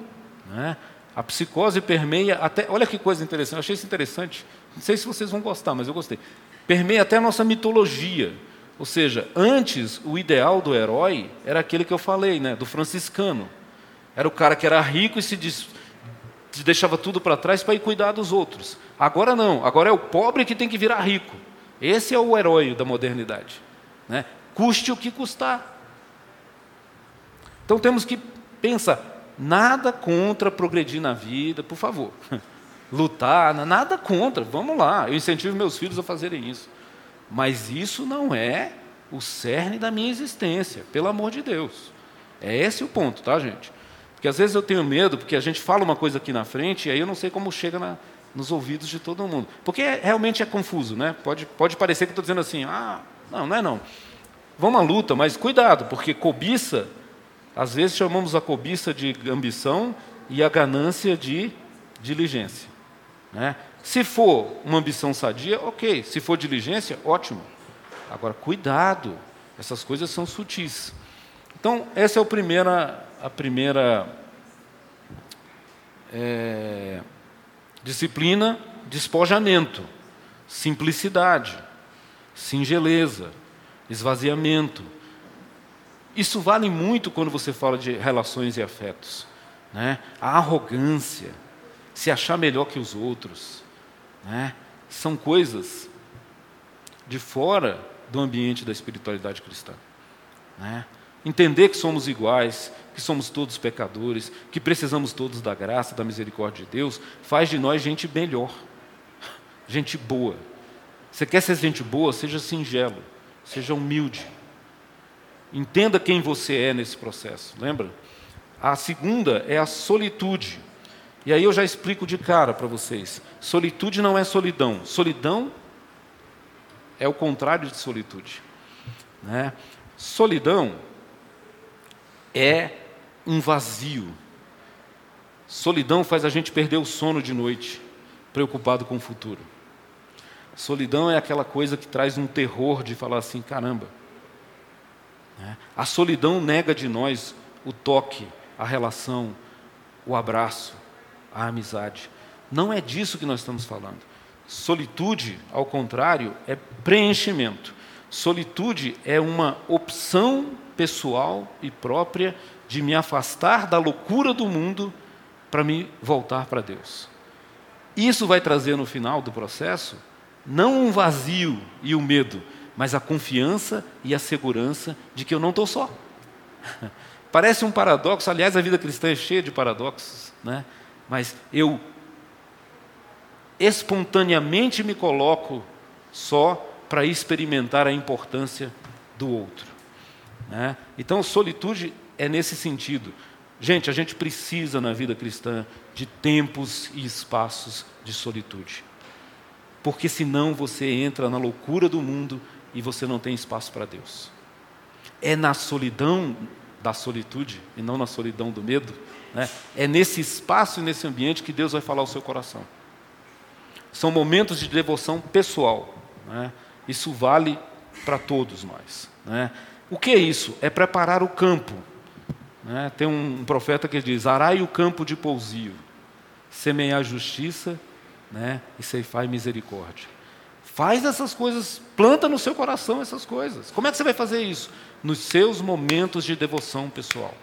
B: Né? A psicose permeia até. Olha que coisa interessante, eu achei isso interessante. Não sei se vocês vão gostar, mas eu gostei. Permeia até a nossa mitologia. Ou seja, antes o ideal do herói era aquele que eu falei, né, do franciscano. Era o cara que era rico e se deixava tudo para trás para ir cuidar dos outros. Agora não, agora é o pobre que tem que virar rico. Esse é o herói da modernidade. Né? Custe o que custar. Então temos que pensar, nada contra progredir na vida, por favor. *laughs* Lutar, nada contra, vamos lá. Eu incentivo meus filhos a fazerem isso. Mas isso não é o cerne da minha existência, pelo amor de Deus. É esse o ponto, tá, gente? Porque às vezes eu tenho medo, porque a gente fala uma coisa aqui na frente e aí eu não sei como chega na, nos ouvidos de todo mundo. Porque é, realmente é confuso, né? Pode, pode parecer que estou dizendo assim, ah, não, não é não. Vamos à luta, mas cuidado, porque cobiça, às vezes chamamos a cobiça de ambição e a ganância de diligência. Né? Se for uma ambição sadia, ok. Se for diligência, ótimo. Agora, cuidado, essas coisas são sutis. Então, essa é a primeira, a primeira é, disciplina, despojamento, simplicidade, singeleza, esvaziamento. Isso vale muito quando você fala de relações e afetos. Né? A arrogância, se achar melhor que os outros, né? São coisas de fora do ambiente da espiritualidade cristã. Né? Entender que somos iguais, que somos todos pecadores, que precisamos todos da graça, da misericórdia de Deus, faz de nós gente melhor, gente boa. Você quer ser gente boa? Seja singelo, seja humilde. Entenda quem você é nesse processo, lembra? A segunda é a solitude. E aí eu já explico de cara para vocês. Solitude não é solidão. Solidão é o contrário de solitude. Né? Solidão é um vazio. Solidão faz a gente perder o sono de noite, preocupado com o futuro. Solidão é aquela coisa que traz um terror de falar assim: caramba. Né? A solidão nega de nós o toque, a relação, o abraço, a amizade. Não é disso que nós estamos falando. Solitude, ao contrário, é preenchimento. Solitude é uma opção pessoal e própria de me afastar da loucura do mundo para me voltar para Deus. Isso vai trazer no final do processo não um vazio e o um medo, mas a confiança e a segurança de que eu não estou só. *laughs* Parece um paradoxo, aliás, a vida cristã é cheia de paradoxos, né? Mas eu espontaneamente me coloco só para experimentar a importância do outro. Né? Então, solitude é nesse sentido. Gente, a gente precisa na vida cristã de tempos e espaços de solitude. Porque senão você entra na loucura do mundo e você não tem espaço para Deus. É na solidão da solitude e não na solidão do medo né? É nesse espaço e nesse ambiente que Deus vai falar ao seu coração. São momentos de devoção pessoal. Né? Isso vale para todos nós. Né? O que é isso? É preparar o campo. Né? Tem um profeta que diz: Arai o campo de pousio, semear justiça né? e ceifar misericórdia. Faz essas coisas, planta no seu coração essas coisas. Como é que você vai fazer isso? Nos seus momentos de devoção pessoal.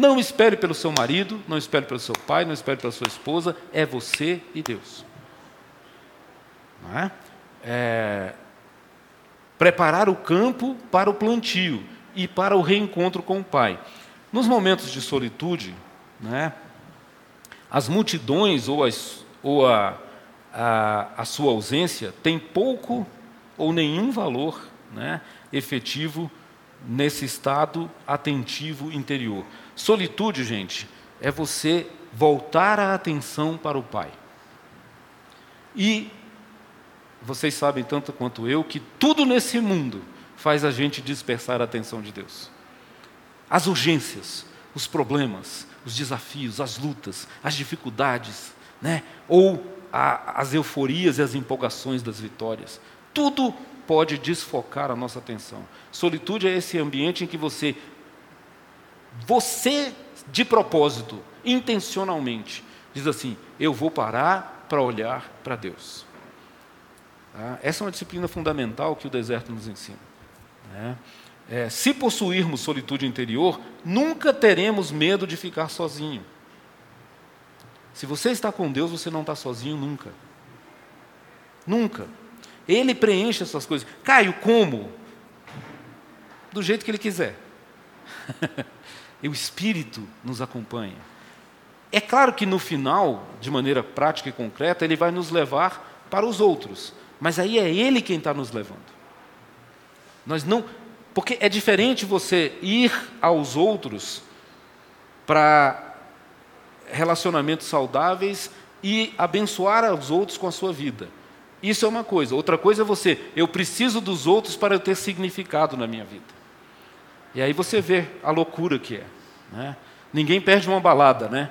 B: Não espere pelo seu marido, não espere pelo seu pai, não espere pela sua esposa, é você e Deus. Não é? é preparar o campo para o plantio e para o reencontro com o Pai. Nos momentos de solitude, né, as multidões ou, as, ou a, a, a, sua ausência têm pouco ou nenhum valor né, efetivo nesse estado atentivo interior. Solitude, gente, é você voltar a atenção para o Pai. E vocês sabem tanto quanto eu que tudo nesse mundo faz a gente dispersar a atenção de Deus. As urgências, os problemas, os desafios, as lutas, as dificuldades, né? ou a, as euforias e as empolgações das vitórias. Tudo pode desfocar a nossa atenção. Solitude é esse ambiente em que você, você de propósito, intencionalmente, diz assim: eu vou parar para olhar para Deus. Tá? Essa é uma disciplina fundamental que o deserto nos ensina. Né? É, se possuirmos solitude interior, nunca teremos medo de ficar sozinho. Se você está com Deus, você não está sozinho nunca. Nunca. Ele preenche essas coisas. Caio, como? Do jeito que ele quiser. *laughs* e o Espírito nos acompanha. É claro que no final, de maneira prática e concreta, ele vai nos levar para os outros. Mas aí é ele quem está nos levando. Nós não. Porque é diferente você ir aos outros para relacionamentos saudáveis e abençoar os outros com a sua vida. Isso é uma coisa. Outra coisa é você, eu preciso dos outros para eu ter significado na minha vida. E aí você vê a loucura que é. Né? Ninguém perde uma balada, né?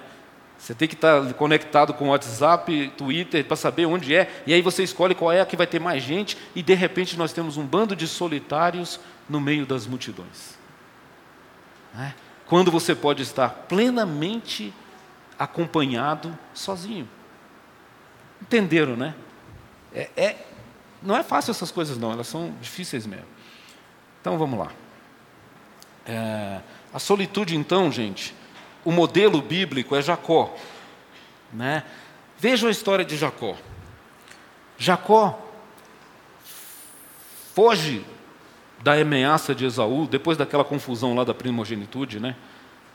B: Você tem que estar conectado com o WhatsApp, Twitter, para saber onde é, e aí você escolhe qual é a que vai ter mais gente, e de repente nós temos um bando de solitários no meio das multidões. Né? Quando você pode estar plenamente acompanhado sozinho. Entenderam, né? É, é, não é fácil essas coisas, não, elas são difíceis mesmo. Então vamos lá. É, a solitude, então, gente, o modelo bíblico é Jacó. Né? Vejam a história de Jacó. Jacó foge da ameaça de Esaú, depois daquela confusão lá da primogenitude, né?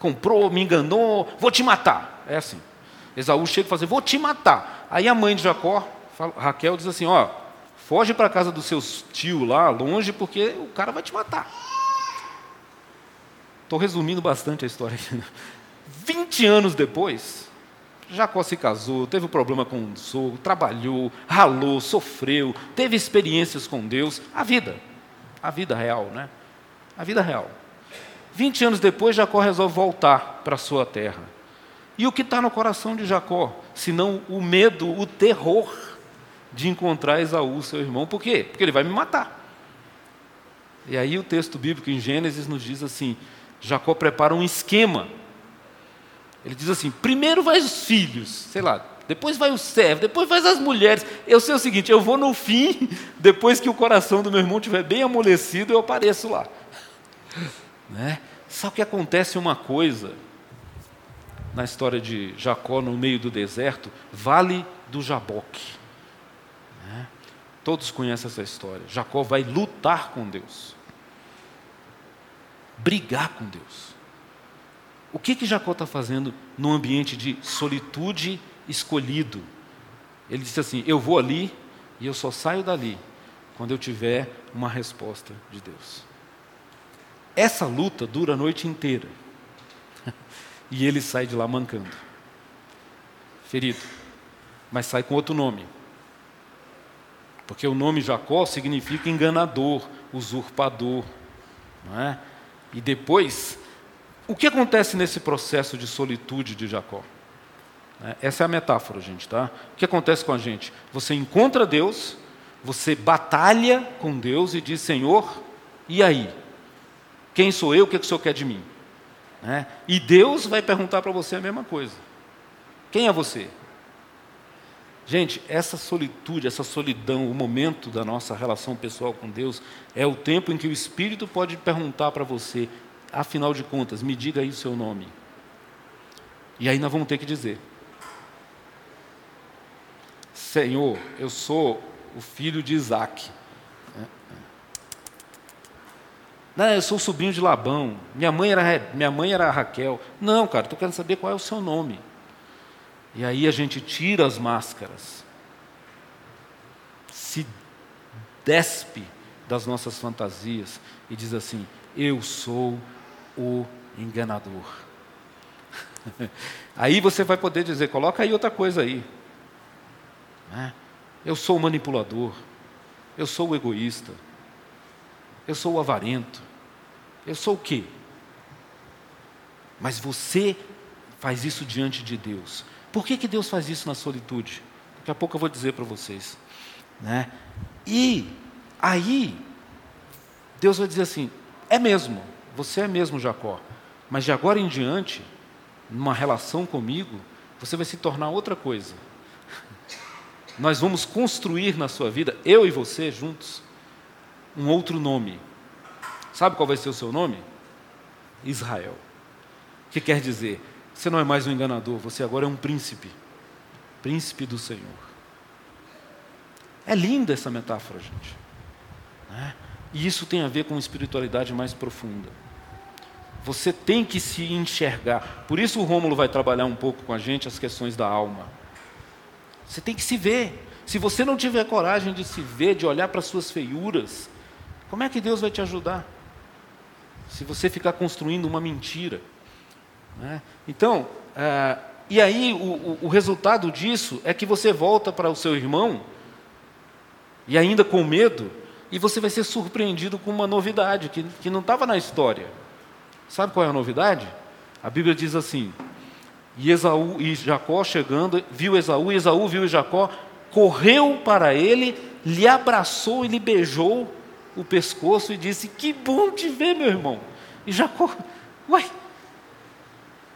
B: Comprou, me enganou, vou te matar. É assim. Esaú chega e fala assim, vou te matar. Aí a mãe de Jacó, Raquel, diz assim, ó, foge para a casa dos seus tios lá, longe, porque o cara vai te matar. Estou resumindo bastante a história aqui. 20 anos depois, Jacó se casou, teve um problema com o sogro, trabalhou, ralou, sofreu, teve experiências com Deus, a vida a vida real, né? A vida real. 20 anos depois, Jacó resolve voltar para a sua terra. E o que está no coração de Jacó? Senão o medo, o terror de encontrar Esaú, seu irmão. Por quê? Porque ele vai me matar. E aí o texto bíblico em Gênesis nos diz assim: Jacó prepara um esquema. Ele diz assim: primeiro vai os filhos, sei lá, depois vai o servo, depois vai as mulheres. Eu sei o seguinte: eu vou no fim, *laughs* depois que o coração do meu irmão estiver bem amolecido, eu apareço lá. *laughs* Né? Só que acontece uma coisa na história de Jacó no meio do deserto, Vale do Jaboque. Né? Todos conhecem essa história. Jacó vai lutar com Deus, brigar com Deus. O que que Jacó está fazendo num ambiente de solitude escolhido. Ele disse assim: Eu vou ali e eu só saio dali quando eu tiver uma resposta de Deus. Essa luta dura a noite inteira. *laughs* e ele sai de lá mancando, ferido, mas sai com outro nome. Porque o nome Jacó significa enganador, usurpador. Não é? E depois, o que acontece nesse processo de solitude de Jacó? É, essa é a metáfora, gente, tá? O que acontece com a gente? Você encontra Deus, você batalha com Deus e diz: Senhor, e aí? Quem sou eu? O que, é que o Senhor quer de mim? É? E Deus vai perguntar para você a mesma coisa: Quem é você? Gente, essa solitude, essa solidão, o momento da nossa relação pessoal com Deus, é o tempo em que o Espírito pode perguntar para você, afinal de contas, me diga aí o seu nome. E aí nós vamos ter que dizer: Senhor, eu sou o filho de Isaac. Não, eu sou o sobrinho de Labão. Minha mãe era, minha mãe era Raquel. Não, cara, estou querendo saber qual é o seu nome. E aí a gente tira as máscaras, se despe das nossas fantasias e diz assim: Eu sou o enganador. *laughs* Aí você vai poder dizer, coloca aí outra coisa aí. Né? Eu sou o manipulador, eu sou o egoísta, eu sou o avarento, eu sou o quê? Mas você faz isso diante de Deus. Por que, que Deus faz isso na solitude? Daqui a pouco eu vou dizer para vocês. Né? E aí, Deus vai dizer assim: é mesmo, você é mesmo Jacó, mas de agora em diante, numa relação comigo, você vai se tornar outra coisa. Nós vamos construir na sua vida, eu e você juntos, um outro nome. Sabe qual vai ser o seu nome? Israel. Que quer dizer, você não é mais um enganador, você agora é um príncipe. Príncipe do Senhor. É linda essa metáfora, gente. Né? E isso tem a ver com espiritualidade mais profunda. Você tem que se enxergar. Por isso o Rômulo vai trabalhar um pouco com a gente as questões da alma. Você tem que se ver. Se você não tiver coragem de se ver, de olhar para as suas feiuras, como é que Deus vai te ajudar? Se você ficar construindo uma mentira. Né? Então, é, e aí o, o, o resultado disso é que você volta para o seu irmão, e ainda com medo, e você vai ser surpreendido com uma novidade que, que não estava na história. Sabe qual é a novidade? A Bíblia diz assim: e Esaú e Jacó chegando, viu Esaú, e Esaú viu Jacó, correu para ele, lhe abraçou e lhe beijou o pescoço e disse: Que bom te ver, meu irmão. E Jacó, uai,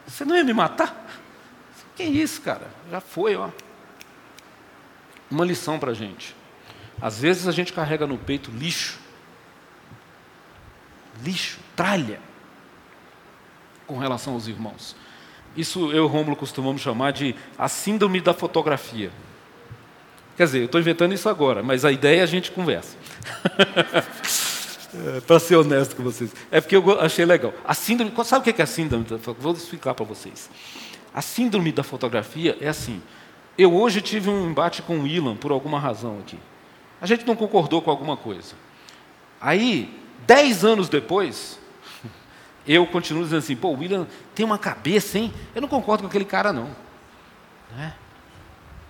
B: você não ia me matar? Que isso, cara? Já foi, ó. Uma lição para a gente. Às vezes a gente carrega no peito lixo, lixo, tralha, com relação aos irmãos. Isso eu e Rômulo costumamos chamar de a síndrome da fotografia. Quer dizer, eu estou inventando isso agora, mas a ideia é a gente conversa. *laughs* é, para ser honesto com vocês. É porque eu achei legal. A síndrome, sabe o que é a síndrome? Vou explicar para vocês. A síndrome da fotografia é assim. Eu hoje tive um embate com o Ilan por alguma razão aqui. A gente não concordou com alguma coisa. Aí, dez anos depois, *laughs* eu continuo dizendo assim, pô, o William tem uma cabeça, hein? Eu não concordo com aquele cara, não. Né?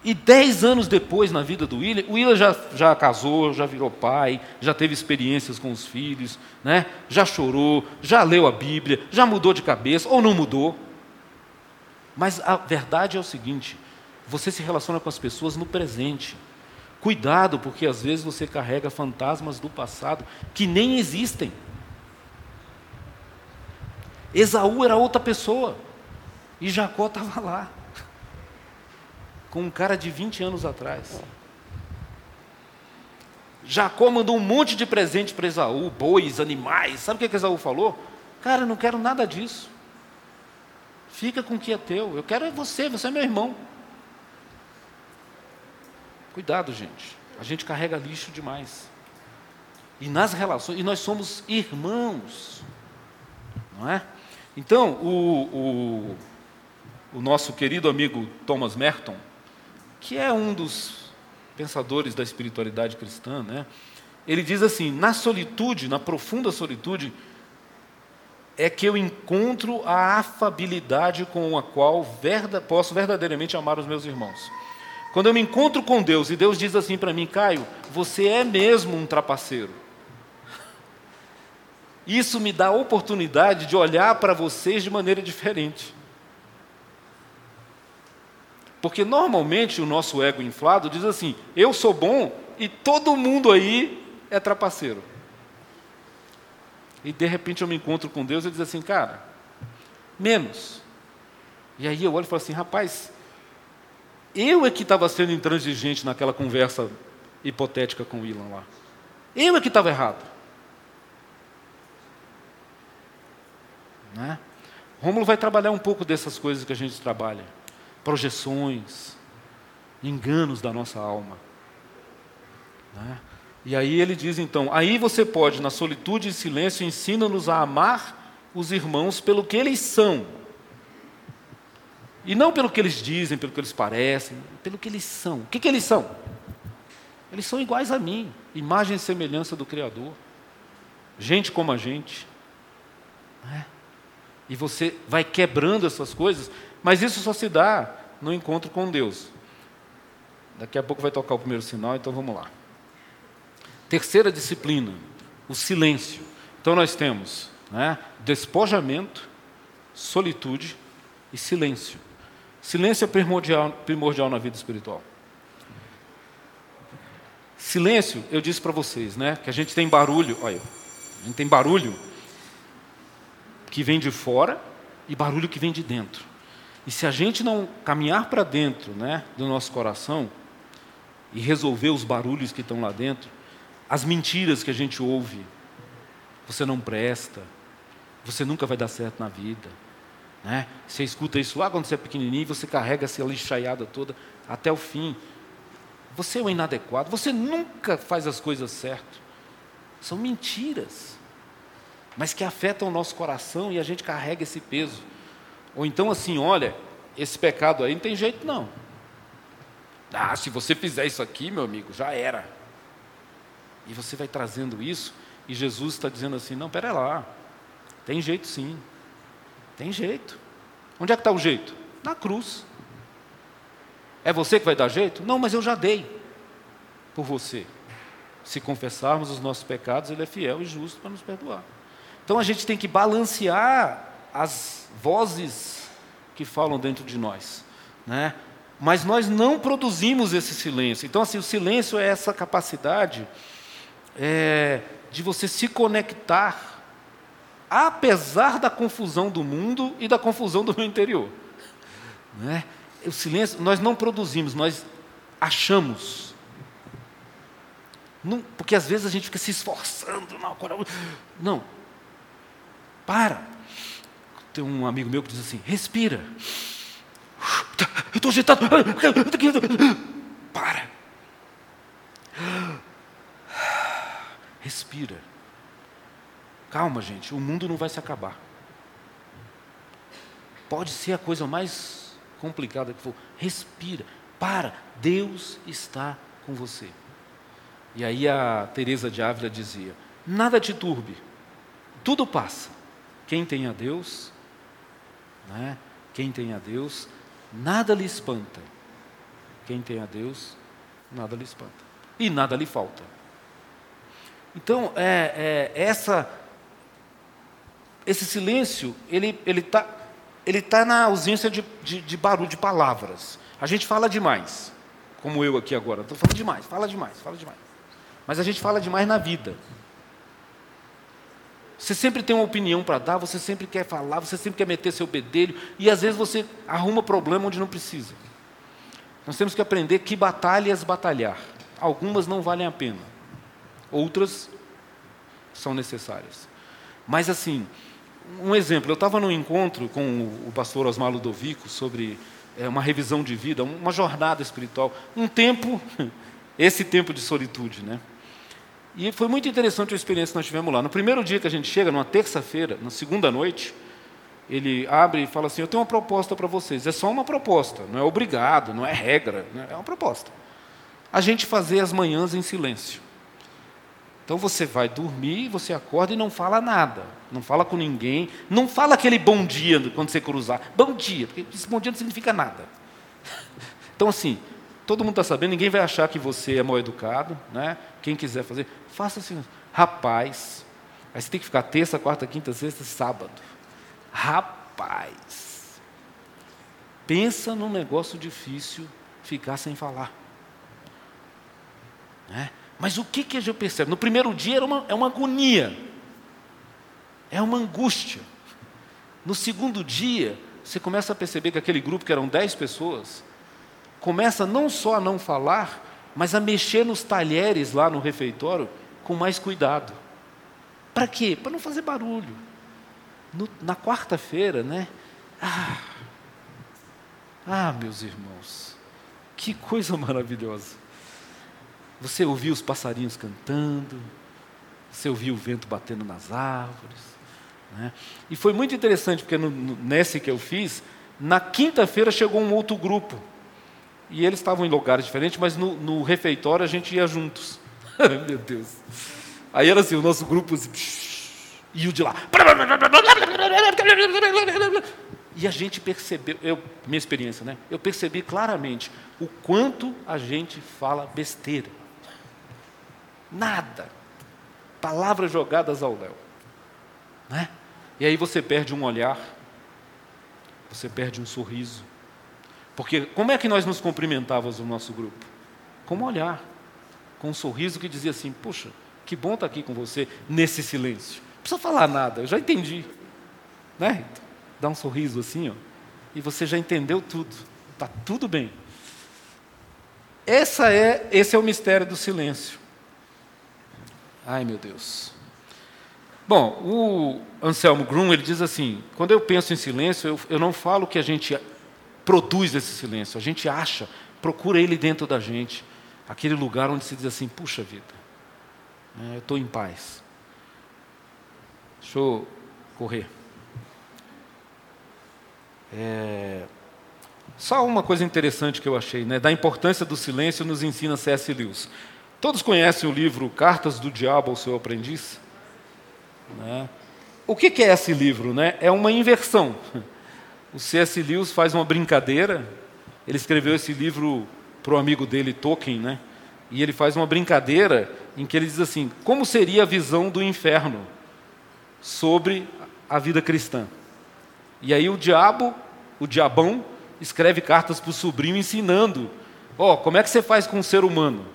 B: E dez anos depois, na vida do William, o William já, já casou, já virou pai, já teve experiências com os filhos, né? já chorou, já leu a Bíblia, já mudou de cabeça, ou não mudou. Mas a verdade é o seguinte: você se relaciona com as pessoas no presente. Cuidado, porque às vezes você carrega fantasmas do passado que nem existem. Esaú era outra pessoa. E Jacó estava lá. Com um cara de 20 anos atrás. Jacó mandou um monte de presente para Esaú, bois, animais. Sabe o que, que Esaú falou? Cara, eu não quero nada disso. Fica com o que é teu. Eu quero é você, você é meu irmão. Cuidado, gente. A gente carrega lixo demais. E nas relações, e nós somos irmãos. Não é? Então, o, o, o nosso querido amigo Thomas Merton, que é um dos pensadores da espiritualidade cristã, né? ele diz assim: na solitude, na profunda solitude, é que eu encontro a afabilidade com a qual verda, posso verdadeiramente amar os meus irmãos. Quando eu me encontro com Deus e Deus diz assim para mim, Caio, você é mesmo um trapaceiro. Isso me dá a oportunidade de olhar para vocês de maneira diferente. Porque normalmente o nosso ego inflado diz assim: eu sou bom e todo mundo aí é trapaceiro. E de repente eu me encontro com Deus e diz assim, cara, menos. E aí eu olho e falo assim, rapaz, eu é que estava sendo intransigente naquela conversa hipotética com o Ilan lá. Eu é que estava errado. Né? Rômulo vai trabalhar um pouco dessas coisas que a gente trabalha: projeções, enganos da nossa alma. Né? E aí ele diz então: aí você pode, na solitude e silêncio, ensina-nos a amar os irmãos pelo que eles são. E não pelo que eles dizem, pelo que eles parecem, pelo que eles são. O que, que eles são? Eles são iguais a mim, imagem e semelhança do Criador. Gente como a gente. Né? E você vai quebrando essas coisas, mas isso só se dá no encontro com Deus. Daqui a pouco vai tocar o primeiro sinal, então vamos lá. Terceira disciplina, o silêncio. Então nós temos né, despojamento, solitude e silêncio. Silêncio é primordial, primordial na vida espiritual. Silêncio, eu disse para vocês, né, que a gente tem barulho, olha, a gente tem barulho que vem de fora e barulho que vem de dentro. E se a gente não caminhar para dentro, né, do nosso coração e resolver os barulhos que estão lá dentro, as mentiras que a gente ouve, você não presta, você nunca vai dar certo na vida. Né? Você escuta isso lá quando você é pequenininho, você carrega essa lixaiada toda até o fim. Você é um inadequado, você nunca faz as coisas certo. São mentiras, mas que afetam o nosso coração e a gente carrega esse peso. Ou então assim, olha, esse pecado aí não tem jeito não. Ah, se você fizer isso aqui, meu amigo, já era. E você vai trazendo isso, e Jesus está dizendo assim: não, pera lá, tem jeito sim. Tem jeito. Onde é que está o jeito? Na cruz. É você que vai dar jeito? Não, mas eu já dei por você. Se confessarmos os nossos pecados, Ele é fiel e justo para nos perdoar. Então a gente tem que balancear as vozes que falam dentro de nós, né? Mas nós não produzimos esse silêncio. Então assim, o silêncio é essa capacidade é, de você se conectar apesar da confusão do mundo e da confusão do meu interior. Né? O silêncio, nós não produzimos, nós achamos. Não, porque às vezes a gente fica se esforçando. Não, não. para. Tem um amigo meu que diz assim: respira. Eu estou agitado. Para. Respira. Calma, gente, o mundo não vai se acabar. Pode ser a coisa mais complicada que for. Respira, para, Deus está com você. E aí a Teresa de Ávila dizia: nada te turbe, tudo passa. Quem tem a Deus, né? Quem tem a Deus, nada lhe espanta. Quem tem a Deus, nada lhe espanta. E nada lhe falta. Então, é, é essa esse silêncio, ele está ele tá na ausência de, de, de, barulho, de palavras. A gente fala demais, como eu aqui agora. Estou falando demais, fala demais, fala demais. Mas a gente fala demais na vida. Você sempre tem uma opinião para dar, você sempre quer falar, você sempre quer meter seu bedelho, e às vezes você arruma problema onde não precisa. Nós temos que aprender que batalhas batalhar. Algumas não valem a pena, outras são necessárias. Mas assim, um exemplo, eu estava num encontro com o pastor Osmar Ludovico sobre é, uma revisão de vida, uma jornada espiritual, um tempo, *laughs* esse tempo de solitude, né? E foi muito interessante a experiência que nós tivemos lá. No primeiro dia que a gente chega, numa terça-feira, na segunda noite, ele abre e fala assim: Eu tenho uma proposta para vocês. É só uma proposta, não é obrigado, não é regra, né? é uma proposta. A gente fazer as manhãs em silêncio. Então você vai dormir, você acorda e não fala nada, não fala com ninguém, não fala aquele bom dia quando você cruzar. Bom dia, porque esse bom dia não significa nada. *laughs* Então, assim, todo mundo está sabendo, ninguém vai achar que você é mal educado, né? Quem quiser fazer, faça assim, rapaz. Aí você tem que ficar terça, quarta, quinta, sexta, sábado. Rapaz. Pensa num negócio difícil ficar sem falar. Né? Mas o que, que a gente percebe? No primeiro dia era uma, é uma agonia, é uma angústia. No segundo dia, você começa a perceber que aquele grupo, que eram dez pessoas, começa não só a não falar, mas a mexer nos talheres lá no refeitório com mais cuidado. Para quê? Para não fazer barulho. No, na quarta-feira, né? Ah, ah, meus irmãos, que coisa maravilhosa. Você ouviu os passarinhos cantando, você ouviu o vento batendo nas árvores. Né? E foi muito interessante, porque no, no, nesse que eu fiz, na quinta-feira chegou um outro grupo. E eles estavam em lugares diferentes, mas no, no refeitório a gente ia juntos. *laughs* Meu Deus. Aí era assim, o nosso grupo. Assim, E o de lá. E a gente percebeu, eu, minha experiência, né? Eu percebi claramente o quanto a gente fala besteira. Nada. Palavras jogadas ao léu. Né? E aí você perde um olhar, você perde um sorriso. Porque como é que nós nos cumprimentávamos no nosso grupo? Com um olhar, com um sorriso que dizia assim: Puxa, que bom estar aqui com você nesse silêncio. Não precisa falar nada, eu já entendi. Né? dá um sorriso assim, ó, e você já entendeu tudo. Está tudo bem. Essa é, esse é o mistério do silêncio. Ai, meu Deus. Bom, o Anselmo Grum ele diz assim: quando eu penso em silêncio, eu, eu não falo que a gente produz esse silêncio, a gente acha, procura ele dentro da gente, aquele lugar onde se diz assim: puxa vida, né, eu estou em paz. Deixa eu correr. É... Só uma coisa interessante que eu achei, né? da importância do silêncio nos ensina C.S. Lewis. Todos conhecem o livro Cartas do Diabo ao Seu Aprendiz? Né? O que, que é esse livro? Né? É uma inversão. *laughs* O C.S. Lewis faz uma brincadeira. Ele escreveu esse livro para o amigo dele, Tolkien, né? e ele faz uma brincadeira em que ele diz assim: como seria a visão do inferno sobre a vida cristã? E aí o diabo, o diabão, escreve cartas para o sobrinho ensinando: ó, oh, como é que você faz com um ser humano?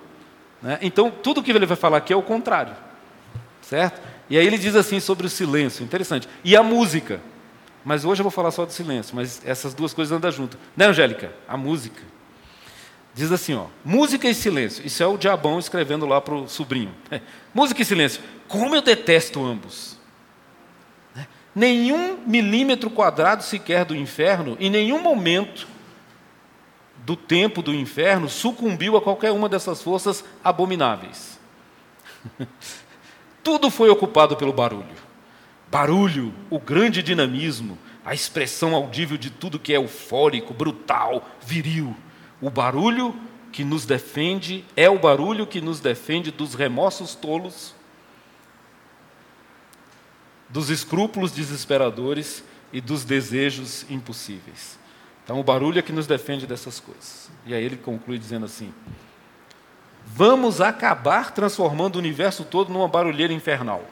B: Né? Então, tudo que ele vai falar aqui é o contrário, certo? E aí ele diz assim sobre o silêncio, interessante. E a música. Mas hoje eu vou falar só do silêncio, mas essas duas coisas andam juntas. Né, Angélica? A música. Diz assim, ó, música e silêncio. Isso é o diabão escrevendo lá para o sobrinho. É. Música e silêncio. Como eu detesto ambos nenhum milímetro quadrado sequer do inferno, em nenhum momento do tempo do inferno, sucumbiu a qualquer uma dessas forças abomináveis. *laughs* Tudo foi ocupado pelo barulho. Barulho, o grande dinamismo, a expressão audível de tudo que é eufórico, brutal, viril. O barulho que nos defende é o barulho que nos defende dos remorsos tolos dos escrúpulos desesperadores e dos desejos impossíveis. Então, o barulho é que nos defende dessas coisas. E aí ele conclui dizendo assim: Vamos acabar transformando o universo todo numa barulheira infernal.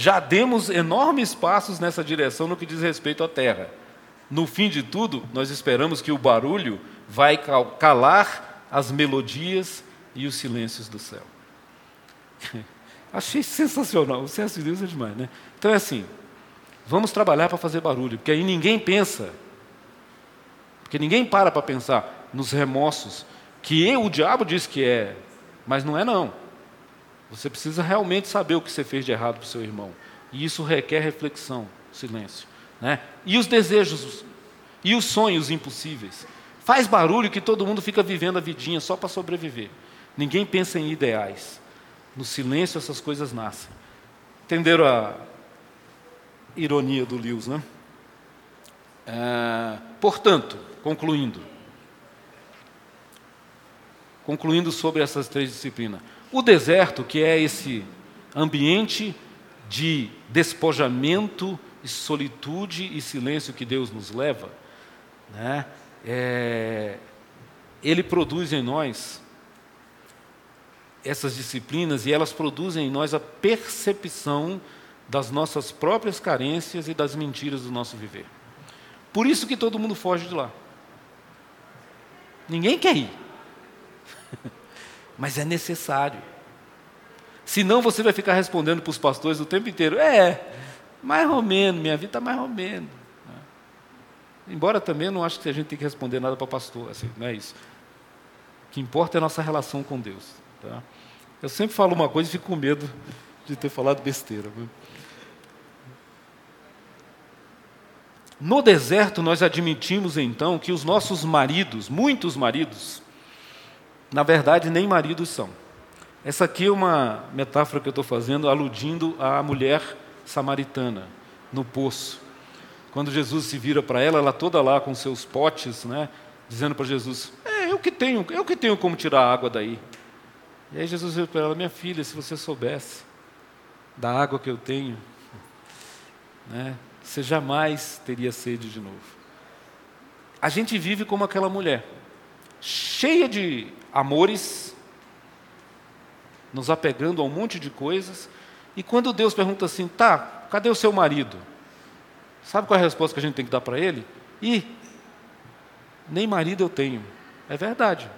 B: Já demos enormes passos nessa direção no que diz respeito à Terra. No fim de tudo, nós esperamos que o barulho vai calar as melodias e os silêncios do céu. *laughs* Achei sensacional. O C.S. Lewis é demais, né? Então é assim, vamos trabalhar para fazer barulho, porque aí ninguém pensa, porque ninguém para para pensar nos remorsos, que eu, o diabo diz que é, mas não é não. Você precisa realmente saber o que você fez de errado para o seu irmão. E isso requer reflexão, silêncio. Né? E os desejos, e os sonhos impossíveis. Faz barulho que todo mundo fica vivendo a vidinha só para sobreviver. Ninguém pensa em ideais. No silêncio essas coisas nascem. Entenderam a ironia do Lewis, né? É, portanto, concluindo, concluindo sobre essas três disciplinas, o deserto, que é esse ambiente de despojamento, solitude e silêncio que Deus nos leva, né? É, ele produz em nós essas disciplinas e elas produzem em nós a percepção das nossas próprias carências e das mentiras do nosso viver. Por isso que todo mundo foge de lá. Ninguém quer ir. *laughs* Mas é necessário. Senão você vai ficar respondendo para os pastores o tempo inteiro: é, mais ou menos, minha vida está mais ou menos. Embora também eu não acho que a gente tem que responder nada para pastor, assim, não é isso. O que importa é a nossa relação com Deus. Tá? Eu sempre falo uma coisa e fico com medo de ter falado besteira. No deserto, nós admitimos então que os nossos maridos, muitos maridos, na verdade nem maridos são. Essa aqui é uma metáfora que eu estou fazendo, aludindo à mulher samaritana no poço. Quando Jesus se vira para ela, ela toda lá com seus potes, né, dizendo para Jesus: é, eu que tenho, eu que tenho como tirar a água daí. E aí Jesus veio para ela, minha filha, se você soubesse da água que eu tenho. né, você jamais teria sede de novo. A gente vive como aquela mulher, cheia de amores, nos apegando a um monte de coisas, e quando Deus pergunta assim, tá, cadê o seu marido? Sabe qual é a resposta que a gente tem que dar para ele? E nem marido eu tenho. É verdade.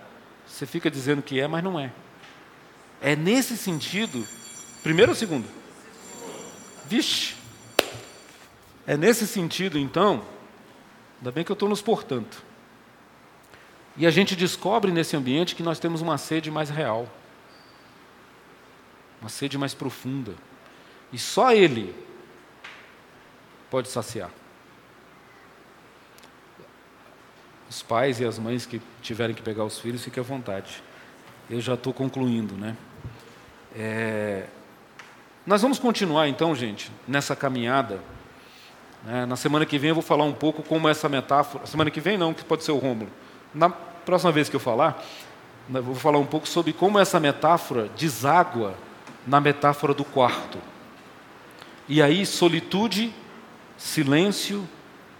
B: Você fica dizendo que é, mas não é. É nesse sentido, primeiro ou segundo? Vixe! É nesse sentido, então, ainda bem que eu estou nos portando. E a gente descobre nesse ambiente que nós temos uma sede mais real, uma sede mais profunda. E só Ele pode saciar. Os pais e as mães que tiverem que pegar os filhos, fiquem à vontade. Eu já estou concluindo, né? É... Nós vamos continuar então, gente, nessa caminhada. Né? Na semana que vem eu vou falar um pouco como essa metáfora. Semana que vem não, que pode ser o Rômulo. Na próxima vez que eu falar, eu vou falar um pouco sobre como essa metáfora deságua na metáfora do quarto. E aí, solitude, silêncio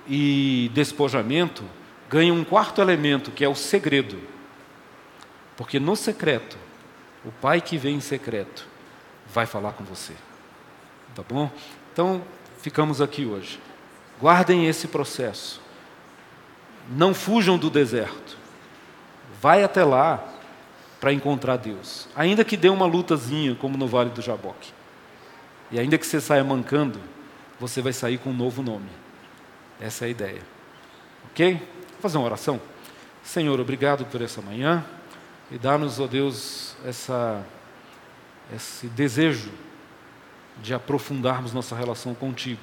B: e despojamento ganham um quarto elemento, que é o segredo. Porque no secreto, o pai que vem em secreto vai falar com você. Tá bom? Então, ficamos aqui hoje. Guardem esse processo. Não fujam do deserto. Vai até lá para encontrar Deus. Ainda que dê uma lutazinha, como no Vale do Jaboque. E ainda que você saia mancando, você vai sair com um novo nome. Essa é a ideia. Ok? Vou fazer uma oração. Senhor, obrigado por essa manhã e dá-nos, ó Deus, essa, esse desejo de aprofundarmos nossa relação contigo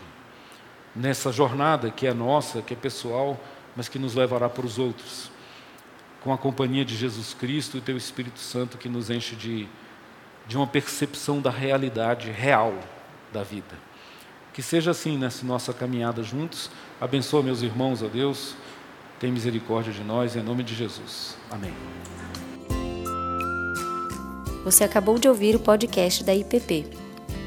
B: nessa jornada que é nossa, que é pessoal, mas que nos levará para os outros, com a companhia de Jesus Cristo e Teu Espírito Santo que nos enche de, de uma percepção da realidade real da vida. Que seja assim nessa nossa caminhada juntos. Abençoa meus irmãos, ó Deus. Tem misericórdia de nós, em nome de Jesus. Amém.
A: Você acabou de ouvir o podcast da IPP.